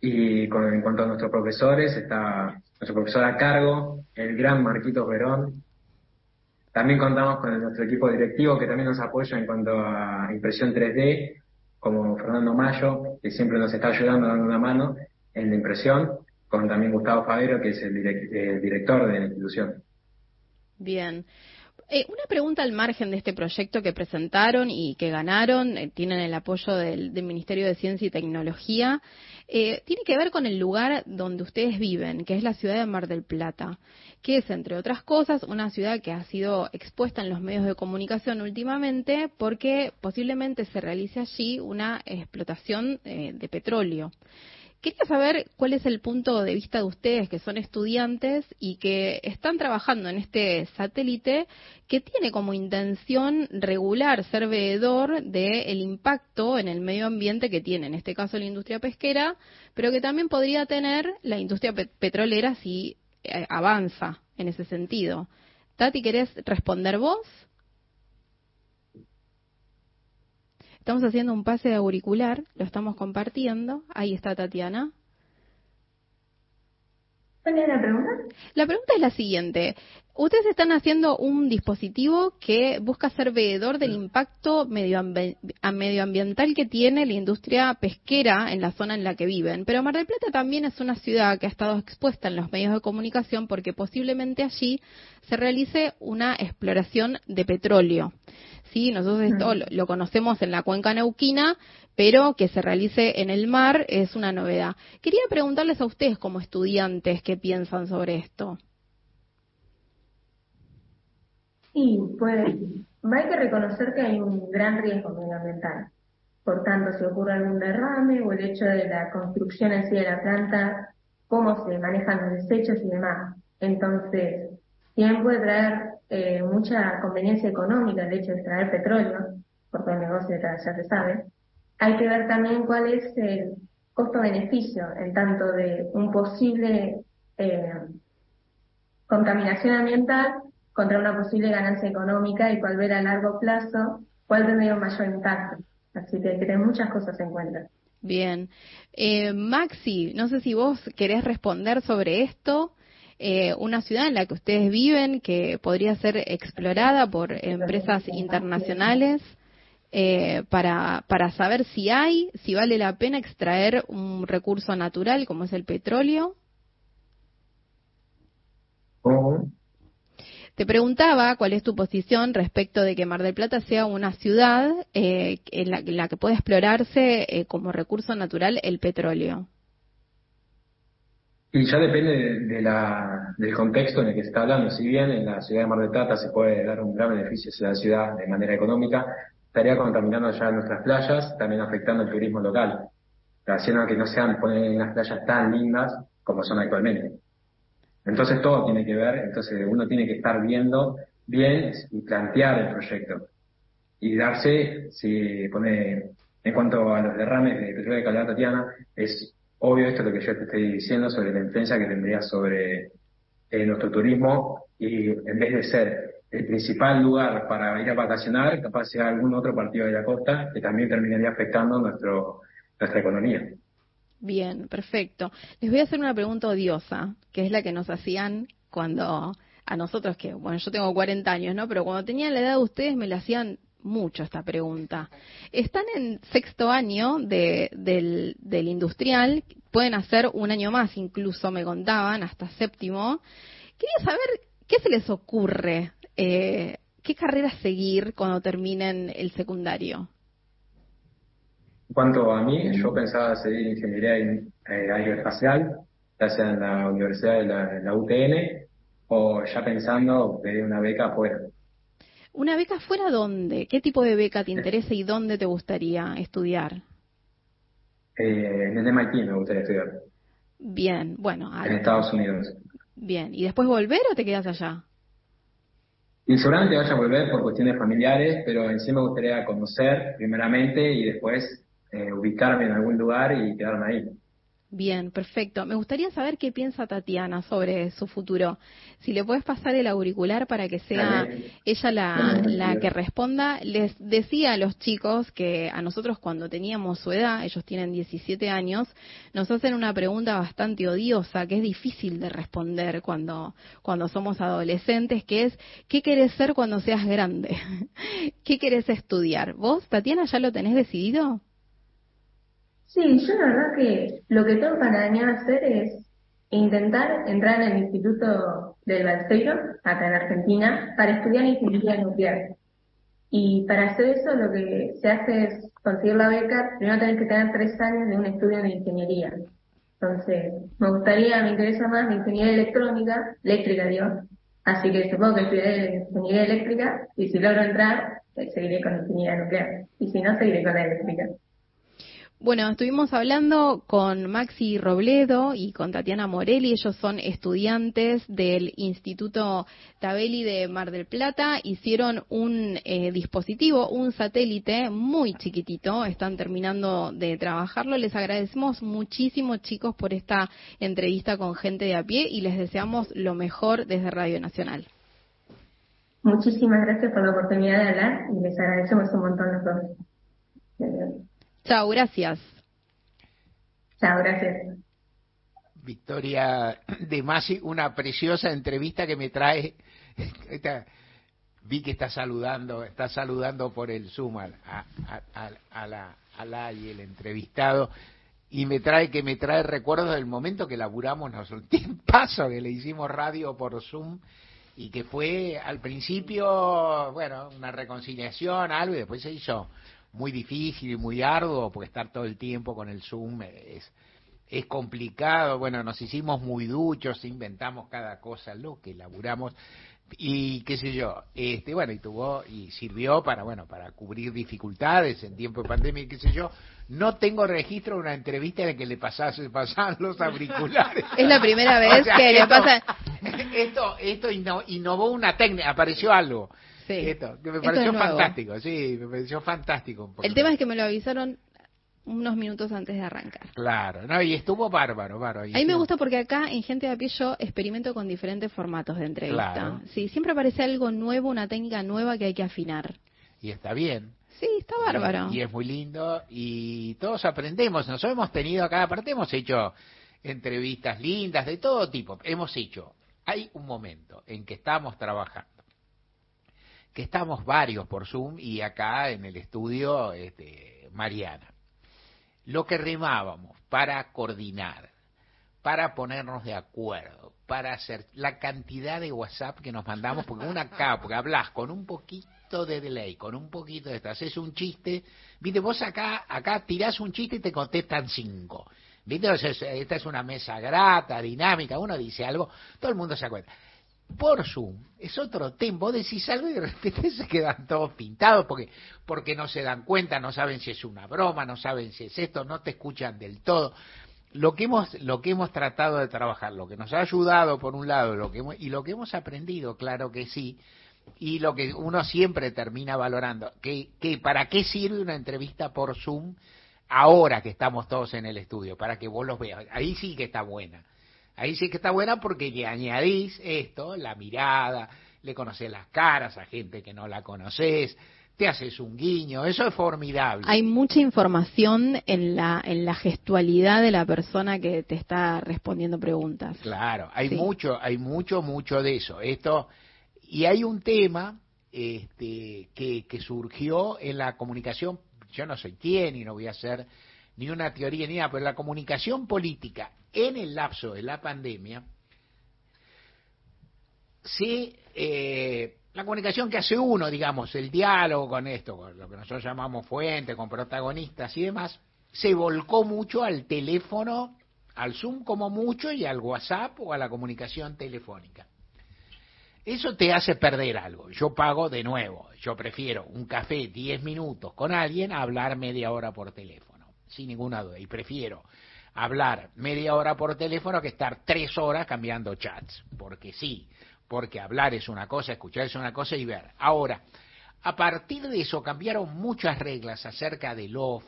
Y con, en cuanto a nuestros profesores, está nuestro profesor a cargo, el gran Marquito Verón. También contamos con nuestro equipo directivo, que también nos apoya en cuanto a impresión 3D como Fernando Mayo, que siempre nos está ayudando, dando una mano en la impresión, con también Gustavo Favero, que es el, director de la institución. Bien. Eh, una pregunta al margen de este proyecto que presentaron y que ganaron, eh, tienen el apoyo del, Ministerio de Ciencia y Tecnología, eh, tiene que ver con el lugar donde ustedes viven, que es la ciudad de Mar del Plata, que es, entre otras cosas, una ciudad que ha sido expuesta en los medios de comunicación últimamente porque posiblemente se realice allí una explotación de petróleo. Quería saber cuál es el punto de vista de ustedes que son estudiantes y que están trabajando en este satélite que tiene como intención regular, ser veedor del impacto en el medio ambiente que tiene, en este caso la industria pesquera, pero que también podría tener la industria petrolera si eh, avanza en ese sentido. Tati, ¿querés responder vos? Estamos haciendo un pase de auricular, lo estamos compartiendo. Ahí está Tatiana. ¿Cuál es la pregunta? La pregunta es la siguiente. Ustedes están haciendo un dispositivo que busca ser veedor del impacto medioambiental que tiene la industria pesquera en la zona en la que viven. Pero Mar del Plata también es una ciudad que ha estado expuesta en los medios de comunicación porque posiblemente allí se realice una exploración de petróleo. Sí, nosotros esto lo, lo conocemos en la cuenca neuquina, pero que se realice en el mar es una novedad. Quería preguntarles a ustedes como estudiantes qué piensan sobre esto. Sí, pues hay que reconocer que hay un gran riesgo medioambiental. Por tanto, si ocurre algún derrame o el hecho de la construcción en sí de la planta, cómo se manejan los desechos y demás. Entonces, si bien puede traer eh, mucha conveniencia económica el hecho de extraer petróleo, porque el negocio ya, se sabe, hay que ver también cuál es el costo-beneficio en tanto de un posible eh, contaminación ambiental contra una posible ganancia económica y cuál ver a largo plazo cuál tendría un mayor impacto. Así que hay que tener muchas cosas en cuenta. Bien. Eh, Maxi, no sé si vos querés responder sobre esto. Eh, una ciudad en la que ustedes viven que podría ser explorada por empresas internacionales eh, para, para saber si hay, si vale la pena extraer un recurso natural como es el petróleo. Te preguntaba cuál es tu posición respecto de que Mar del Plata sea una ciudad eh, en, la, en la que pueda explorarse eh, como recurso natural el petróleo. Y ya depende de, la, del contexto en el que se está hablando. Si bien en la ciudad de Mar del Plata se puede dar un gran beneficio a la ciudad de manera económica, estaría contaminando ya nuestras playas, también afectando el turismo local, haciendo que no sean poner unas playas tan lindas como son actualmente. Entonces todo tiene que ver, entonces uno tiene que estar viendo bien y plantear el proyecto. Y darse, si pone, en cuanto a los derrames de petróleo de calidad Tatiana, es obvio esto lo que yo te estoy diciendo sobre la influencia que tendría sobre eh, nuestro turismo y en vez de ser el principal lugar para ir a vacacionar, capaz sea algún otro partido de la costa que también terminaría afectando nuestro, nuestra economía. Bien, perfecto. Les voy a hacer una pregunta odiosa, que es la que nos hacían cuando a nosotros que, bueno, yo tengo 40 años, ¿no? Pero cuando tenían la edad de ustedes me la hacían mucho esta pregunta. Están en sexto año de, del, industrial, pueden hacer un año más, incluso me contaban, hasta séptimo. Quería saber qué se les ocurre, eh, qué carrera seguir cuando terminen el secundario. En cuanto a mí, yo pensaba seguir ingeniería en, eh, aeroespacial, ya sea en la Universidad de la, la UTN o ya pensando pedir una beca afuera. ¿Una beca fuera dónde? ¿Qué tipo de beca te interesa y dónde te gustaría estudiar? Eh, en el MIT me gustaría estudiar, Bien, bueno, en. Estados Unidos. bien. ¿Y después volver o te quedas allá? Y seguramente vaya a volver por cuestiones familiares, pero en sí me gustaría conocer primeramente y después eh, ubicarme en algún lugar y quedarme ahí. Bien, perfecto. Me gustaría saber qué piensa Tatiana sobre su futuro. Si le puedes pasar el auricular para que sea ella la, la que responda. Les decía a los chicos que a nosotros cuando teníamos su edad, ellos tienen 17 años, nos hacen una pregunta bastante odiosa que es difícil de responder cuando, cuando somos adolescentes, que es ¿qué querés ser cuando seas grande? ¿Qué querés estudiar? ¿Vos, Tatiana, ya lo tenés decidido? Sí, yo la verdad que lo que tengo planeado hacer es intentar entrar en el Instituto del Balseiro, acá en Argentina, para estudiar ingeniería nuclear. Y para hacer eso lo que se hace es conseguir la beca, primero tenés que tener tres años de un estudio de ingeniería. Entonces, me gustaría, me interesa más la ingeniería electrónica, eléctrica digo, así que supongo que estudiaré ingeniería eléctrica y si logro entrar, eh, seguiré con ingeniería nuclear. Y si no, seguiré con la eléctrica. Bueno, estuvimos hablando con Maxi Robledo y con Tatiana Morelli. Ellos son estudiantes del Instituto Tabeli de Mar del Plata. Hicieron un eh, dispositivo, un satélite muy chiquitito. Están terminando de trabajarlo. Les agradecemos muchísimo, chicos, por esta entrevista con gente de a pie y les deseamos lo mejor desde Radio Nacional. Muchísimas gracias por la oportunidad de hablar y les agradecemos un montón los dos. Chao, gracias. Chao, gracias. Victoria de Masi, una preciosa entrevista que me trae. Esta, vi que está saludando, está saludando por el Zoom a, a, a, a la, a la y el entrevistado y me trae que me trae recuerdos del momento que laburamos nosotros, paso que le hicimos radio por Zoom y que fue al principio, bueno, una reconciliación, algo, y después se hizo muy difícil y muy arduo, porque estar todo el tiempo con el Zoom es, es complicado, bueno, nos hicimos muy duchos, inventamos cada cosa, lo que laburamos, y qué sé yo, este, bueno, y tuvo, y sirvió para, bueno, para cubrir dificultades en tiempo de pandemia, y qué sé yo, no tengo registro de una entrevista en la que le pasase, pasaban los auriculares. Es la primera vez O sea, que le pasa. Esto, esto inno- innovó una técnica, apareció algo. Sí. Esto, que me pareció fantástico, sí, me pareció fantástico. El tema es que me lo avisaron unos minutos antes de arrancar. Claro, no, y estuvo bárbaro, bárbaro. y A mí me gusta porque acá en Gente de a pie yo experimento con diferentes formatos de entrevista. Claro. Sí, siempre aparece algo nuevo, una técnica nueva que hay que afinar. Y está bien. Sí, está bárbaro. Y es muy lindo y todos aprendemos. Nosotros hemos tenido acá, aparte hemos hecho entrevistas lindas de todo tipo. Hemos hecho, hay un momento en que estamos trabajando, que estamos varios por Zoom y acá en el estudio este, Mariana. Lo que remábamos para coordinar, para ponernos de acuerdo, para hacer la cantidad de WhatsApp que nos mandamos, porque una acá, porque hablas con un poquito de delay, con un poquito de esto, haces un chiste, viste, vos acá, acá tirás un chiste y te contestan cinco. ¿Viste? Esta es una mesa grata, dinámica, uno dice algo, todo el mundo se acuerda. Por Zoom es otro tema, vos decís algo y de repente se quedan todos pintados porque, porque no se dan cuenta, no saben si es una broma, no saben si es esto, no te escuchan del todo. Lo que hemos, lo que hemos tratado de trabajar, lo que nos ha ayudado por un lado, lo que hemos- y lo que hemos aprendido, claro que sí, y lo que uno siempre termina valorando, que, que para qué sirve una entrevista por Zoom ahora que estamos todos en el estudio, para que vos los veas. Ahí sí que está buena. Ahí sí que está buena porque le añadís esto, la mirada, le conoces las caras a gente que no la conoces, te haces un guiño, eso es formidable. Hay mucha información en la, en la gestualidad de la persona que te está respondiendo preguntas. Claro, hay Sí. mucho, hay mucho, mucho de eso. Esto y hay un tema este, que, que surgió en la comunicación. Yo no soy quien y no voy a hacer ni una teoría ni nada, pero la comunicación política en el lapso de la pandemia, sí, eh, la comunicación que hace uno, digamos, el diálogo con esto, con lo que nosotros llamamos fuente, con protagonistas y demás, se volcó mucho al teléfono, al Zoom como mucho y al WhatsApp o a la comunicación telefónica. Eso te hace perder algo. Yo pago de nuevo. Yo prefiero un café 10 minutos con alguien a hablar media hora por teléfono, sin ninguna duda. Y prefiero hablar media hora por teléfono que estar tres horas cambiando chats. Porque sí, porque hablar es una cosa, escuchar es una cosa y ver. Ahora, a partir de eso cambiaron muchas reglas acerca del off,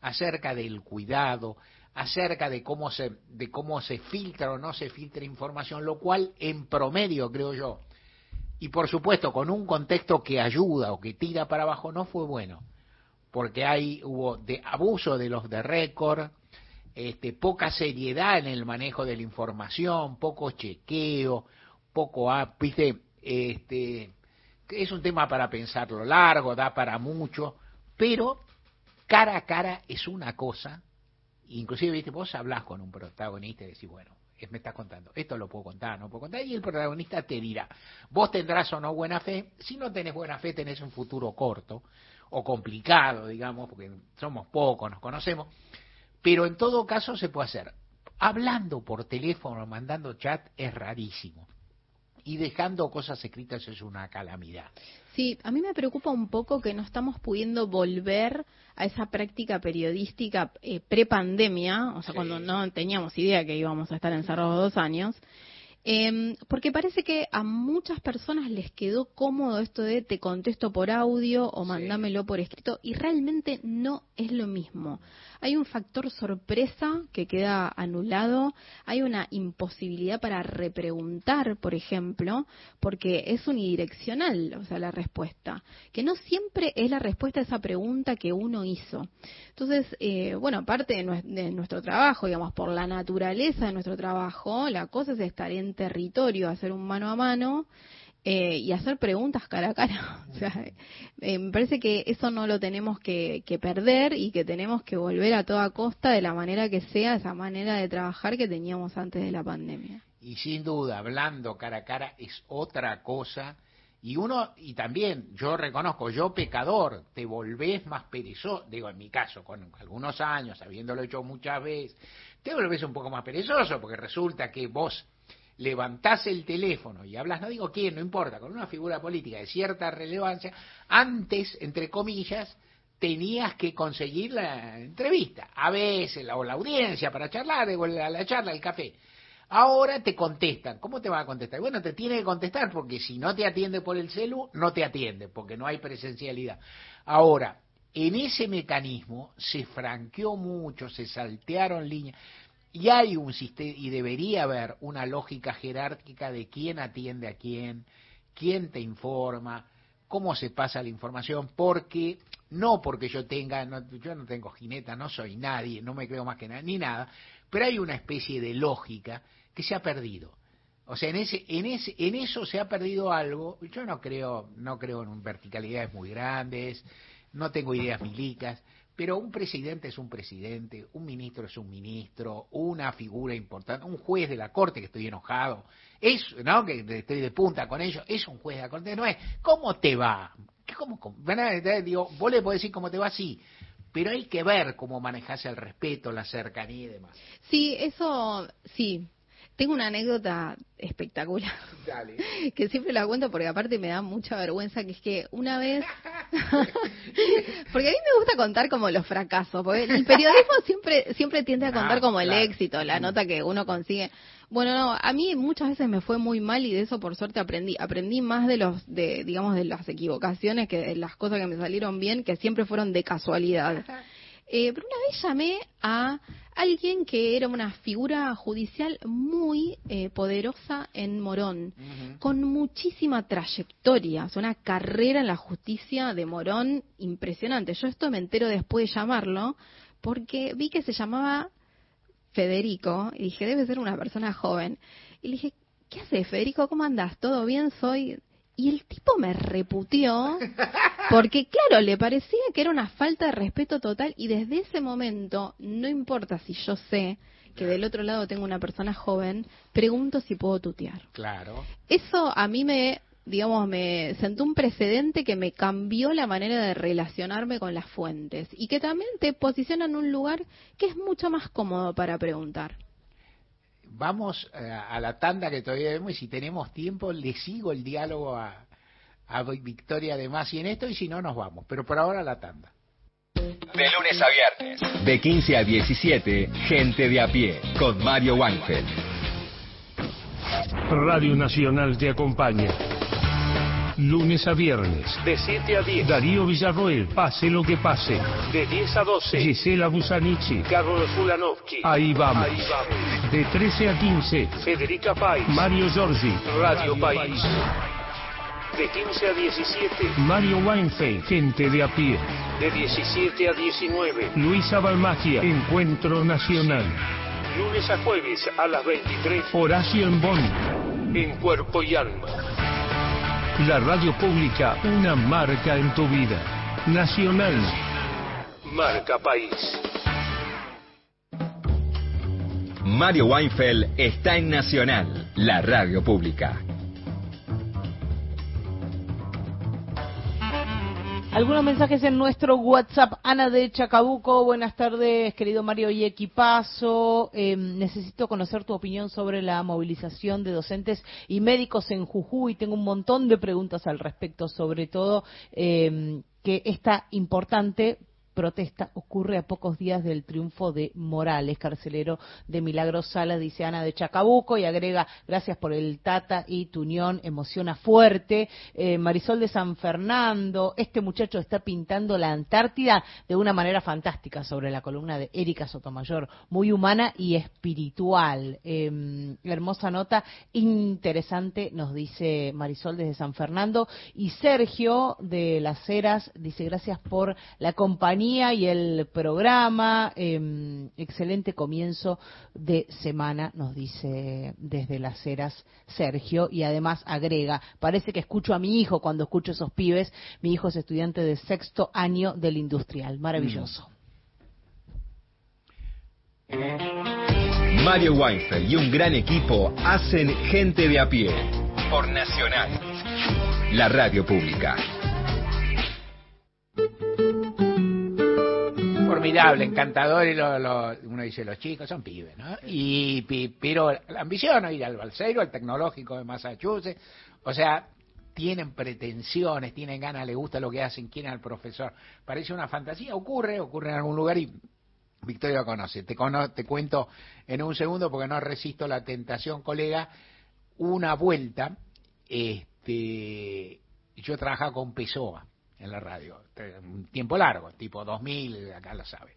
acerca del cuidado, acerca de cómo se de cómo se filtra o no se filtra información, lo cual en promedio creo yo y por supuesto con un contexto que ayuda o que tira para abajo no fue bueno porque hay hubo de abuso de los de récord este poca seriedad en el manejo de la información poco chequeo poco viste este es un tema para pensarlo largo da para mucho pero cara a cara es una cosa inclusive vos hablas con un protagonista y decís bueno es- me estás contando esto lo puedo contar no puedo contar y el protagonista te dirá vos tendrás o no buena fe si no tenés buena fe tenés un futuro corto o complicado digamos porque somos pocos nos conocemos pero en todo caso se puede hacer. Hablando por teléfono mandando chat es rarísimo. Y dejando cosas escritas es una calamidad. Sí, a mí me preocupa un poco que no estamos pudiendo volver a esa práctica periodística eh, pre-pandemia, o sea, cuando no teníamos idea que íbamos a estar encerrados dos años, Em, porque parece que a muchas personas les quedó cómodo esto de te contesto por audio o mandámelo por escrito y realmente no es lo mismo. Hay un factor sorpresa que queda anulado, hay una imposibilidad para repreguntar, por ejemplo, porque es unidireccional, o sea, la respuesta, que no siempre es la respuesta a esa pregunta que uno hizo. Entonces, eh, bueno, aparte de, de nuestro trabajo, digamos, por la naturaleza de nuestro trabajo, la cosa es estar en territorio, hacer un mano a mano, eh, y hacer preguntas cara a cara. O sea, eh, me parece que eso no lo tenemos que, que, perder y que tenemos que volver a toda costa de la manera que sea, esa manera de trabajar que teníamos antes de la pandemia. Y sin duda, hablando cara a cara es otra cosa. Y uno, y también, yo reconozco, yo pecador, te volvés más perezoso, digo en mi caso, con algunos años, habiéndolo hecho muchas veces, te volvés un poco más perezoso, porque resulta que vos levantás el teléfono y hablas, no digo quién, no importa, con una figura política de cierta relevancia, antes, entre comillas, tenías que conseguir la entrevista, a veces, o la audiencia para charlar, o la, la charla, el café. Ahora te contestan. ¿Cómo te va a contestar? Bueno, te tiene que contestar porque si no te atiende por el celu, no te atiende porque no hay presencialidad. Ahora, en ese mecanismo se franqueó mucho, se saltearon líneas. Y hay un sistema, y debería haber una lógica jerárquica de quién atiende a quién, quién te informa, cómo se pasa la información, porque no porque yo tenga, no, yo no tengo jineta, no soy nadie, no me creo más que nada, ni nada, pero hay una especie de lógica que se ha perdido. O sea, en ese, en ese, en eso se ha perdido algo. Yo no creo, no creo en verticalidades muy grandes, no tengo ideas milicas, pero un presidente es un presidente, un ministro es un ministro, una figura importante, un juez de la corte que estoy enojado, es, ¿no? Que estoy de punta con ellos, es un juez de la corte, no es, ¿cómo te va? ¿Cómo, cómo? Digo, vos le podés decir cómo te va, sí, pero hay que ver cómo manejarse el respeto, la cercanía y demás. Sí, eso, sí, tengo una anécdota espectacular. Dale. Que siempre la cuento porque aparte me da mucha vergüenza, que es que una vez... porque a mí me gusta contar como los fracasos, porque el periodismo siempre siempre tiende a contar Ah, como el claro. éxito, la nota que uno consigue. Bueno, no, a mí muchas veces me fue muy mal y de eso por suerte aprendí. Aprendí más de los, de, digamos, de las equivocaciones que de las cosas que me salieron bien, que siempre fueron de casualidad. Eh, pero una vez llamé a alguien que era una figura judicial muy eh, poderosa en Morón, con muchísima trayectoria, o sea, una carrera en la justicia de Morón impresionante. Yo esto me entero después de llamarlo, porque vi que se llamaba Federico, y dije, debe ser una persona joven. Y le dije, ¿qué haces, Federico? ¿Cómo andas? ¿Todo bien? Soy... Y el tipo me reputió porque, claro, le parecía que era una falta de respeto total y desde ese momento, no importa si yo sé que del otro lado tengo una persona joven, pregunto si puedo tutear. Claro. Eso a mí me, digamos, me sentó un precedente que me cambió la manera de relacionarme con las fuentes y que también te posiciona en un lugar que es mucho más cómodo para preguntar. Vamos eh, a la tanda que todavía vemos y si tenemos tiempo le sigo el diálogo a, a Victoria de Masi en esto y si no nos vamos. Pero por ahora la tanda. De lunes a viernes. De 15 a 17, Gente de a pie, con Mario Weinfeld. Radio Nacional te acompaña. Lunes a viernes. De 7 a 10. Darío Villarroel, pase lo que pase. De 10 a 12. Gisela Busanichi. Carlos Fulanovsky. Ahí vamos. Ahí vamos. De 13 a 15. Federica País. Mario Giorgi. Radio País. De 15 a 17. Mario Weinfeld, gente de a pie. De 17 a 19. Luisa Balmagia, Encuentro Nacional. Lunes a jueves a las 23. Horacio en Bonn. En cuerpo y alma. La radio pública, una marca en tu vida. Nacional. Marca País. Mario Weinfeld está en Nacional, la radio pública. Algunos mensajes en nuestro WhatsApp. Ana de Chacabuco, buenas tardes, querido Mario y equipazo. Eh, necesito conocer tu opinión sobre la movilización de docentes y médicos en Jujuy. Tengo un montón de preguntas al respecto, sobre todo eh, que esta importante protesta ocurre a pocos días del triunfo de Morales, carcelero de Milagros Sala, dice Ana de Chacabuco, y agrega, gracias por el Tata y tu unión, emociona fuerte. Eh, Marisol de San Fernando, este muchacho está pintando la Antártida de una manera fantástica sobre la columna de Erika Sotomayor, muy humana y espiritual. Eh, hermosa nota, interesante, nos dice Marisol desde San Fernando. Y Sergio de Las Heras dice, gracias por la compañía y el programa. Eh, excelente comienzo de semana, nos dice desde las eras Sergio. Y además agrega, parece que escucho a mi hijo cuando escucho esos pibes. Mi hijo es estudiante de sexto año del industrial. Maravilloso. Mario Weinfeld y un gran equipo hacen gente de a pie. Por Nacional. La radio pública. Formidable, encantador, y lo, uno dice, los chicos son pibes, ¿no? Y, pero la ambición, ir al Balseiro, al tecnológico de Massachusetts, o sea, tienen pretensiones, tienen ganas, les gusta lo que hacen, quieren al profesor. Parece una fantasía, ocurre, ocurre en algún lugar y Victoria lo conoce. Te, cono- te cuento en un segundo porque no resisto la tentación, colega. Una vuelta, este, yo trabajaba con Pessoa en la radio, un tiempo largo, tipo 2000, acá lo sabe.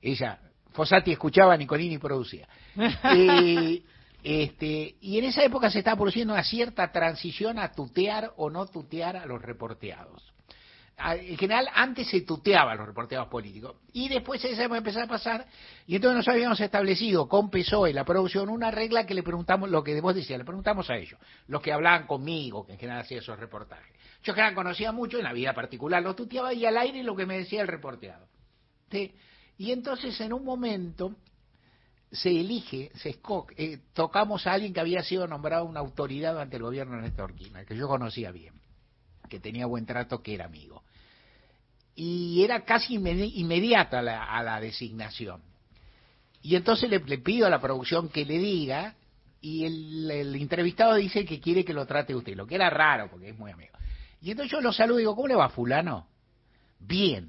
Ella, Fossati escuchaba, Nicolini producía. Y, este, y en esa época se estaba produciendo una cierta transición a tutear o no tutear a los reporteados. En general, antes se tuteaba a los reporteados políticos. Y después esa empezó a pasar. Y entonces nosotros habíamos establecido con PSOE, la producción, una regla que le preguntamos, lo que vos decías, le preguntamos a ellos, los que hablaban conmigo, que en general hacía esos reportajes. Yo en general conocía mucho en la vida particular, los tuteaba y al aire lo que me decía el reporteado. Y entonces en un momento se elige, se esco- eh, tocamos a alguien que había sido nombrado una autoridad ante el gobierno de Néstor Kirchner, que yo conocía bien, que tenía buen trato, que era amigo. Y era casi inmedi- inmediata la- a la designación. Y entonces le, pido a la producción que le diga, y el, el entrevistado dice que quiere que lo trate usted, lo que era raro, porque es muy amigo. Y entonces yo lo saludo y digo, ¿cómo le va fulano? Bien.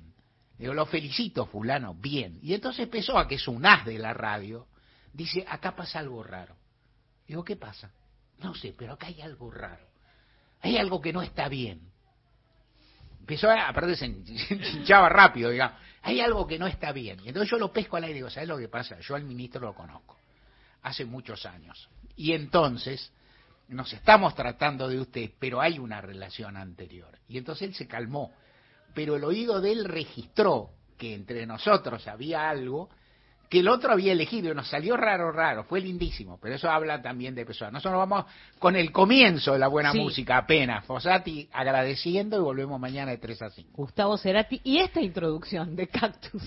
Digo, lo felicito, fulano, bien. Y entonces empezó a que es un as de la radio, dice, acá pasa algo raro. Digo, ¿qué pasa? No sé, pero acá hay algo raro. Hay algo que no está bien. Empezó a, aparte se hinchaba rápido, digamos. Hay algo que no está bien. Y entonces yo lo pesco al aire y digo, ¿sabes lo que pasa? Yo al ministro lo conozco. Hace muchos años. Y entonces nos estamos tratando de usted, pero hay una relación anterior. Y entonces él se calmó. Pero el oído de él registró que entre nosotros había algo que el otro había elegido y nos salió raro, raro, fue lindísimo, pero eso habla también de personas. Nosotros nos vamos con el comienzo de la buena Sí. música apenas, Fossati agradeciendo y volvemos mañana de 3 a 5. Gustavo Cerati y esta introducción de Cactus.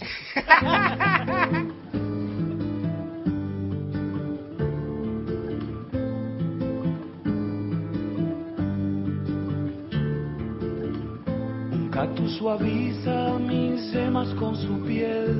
Un cactus suaviza mis semas con su piel.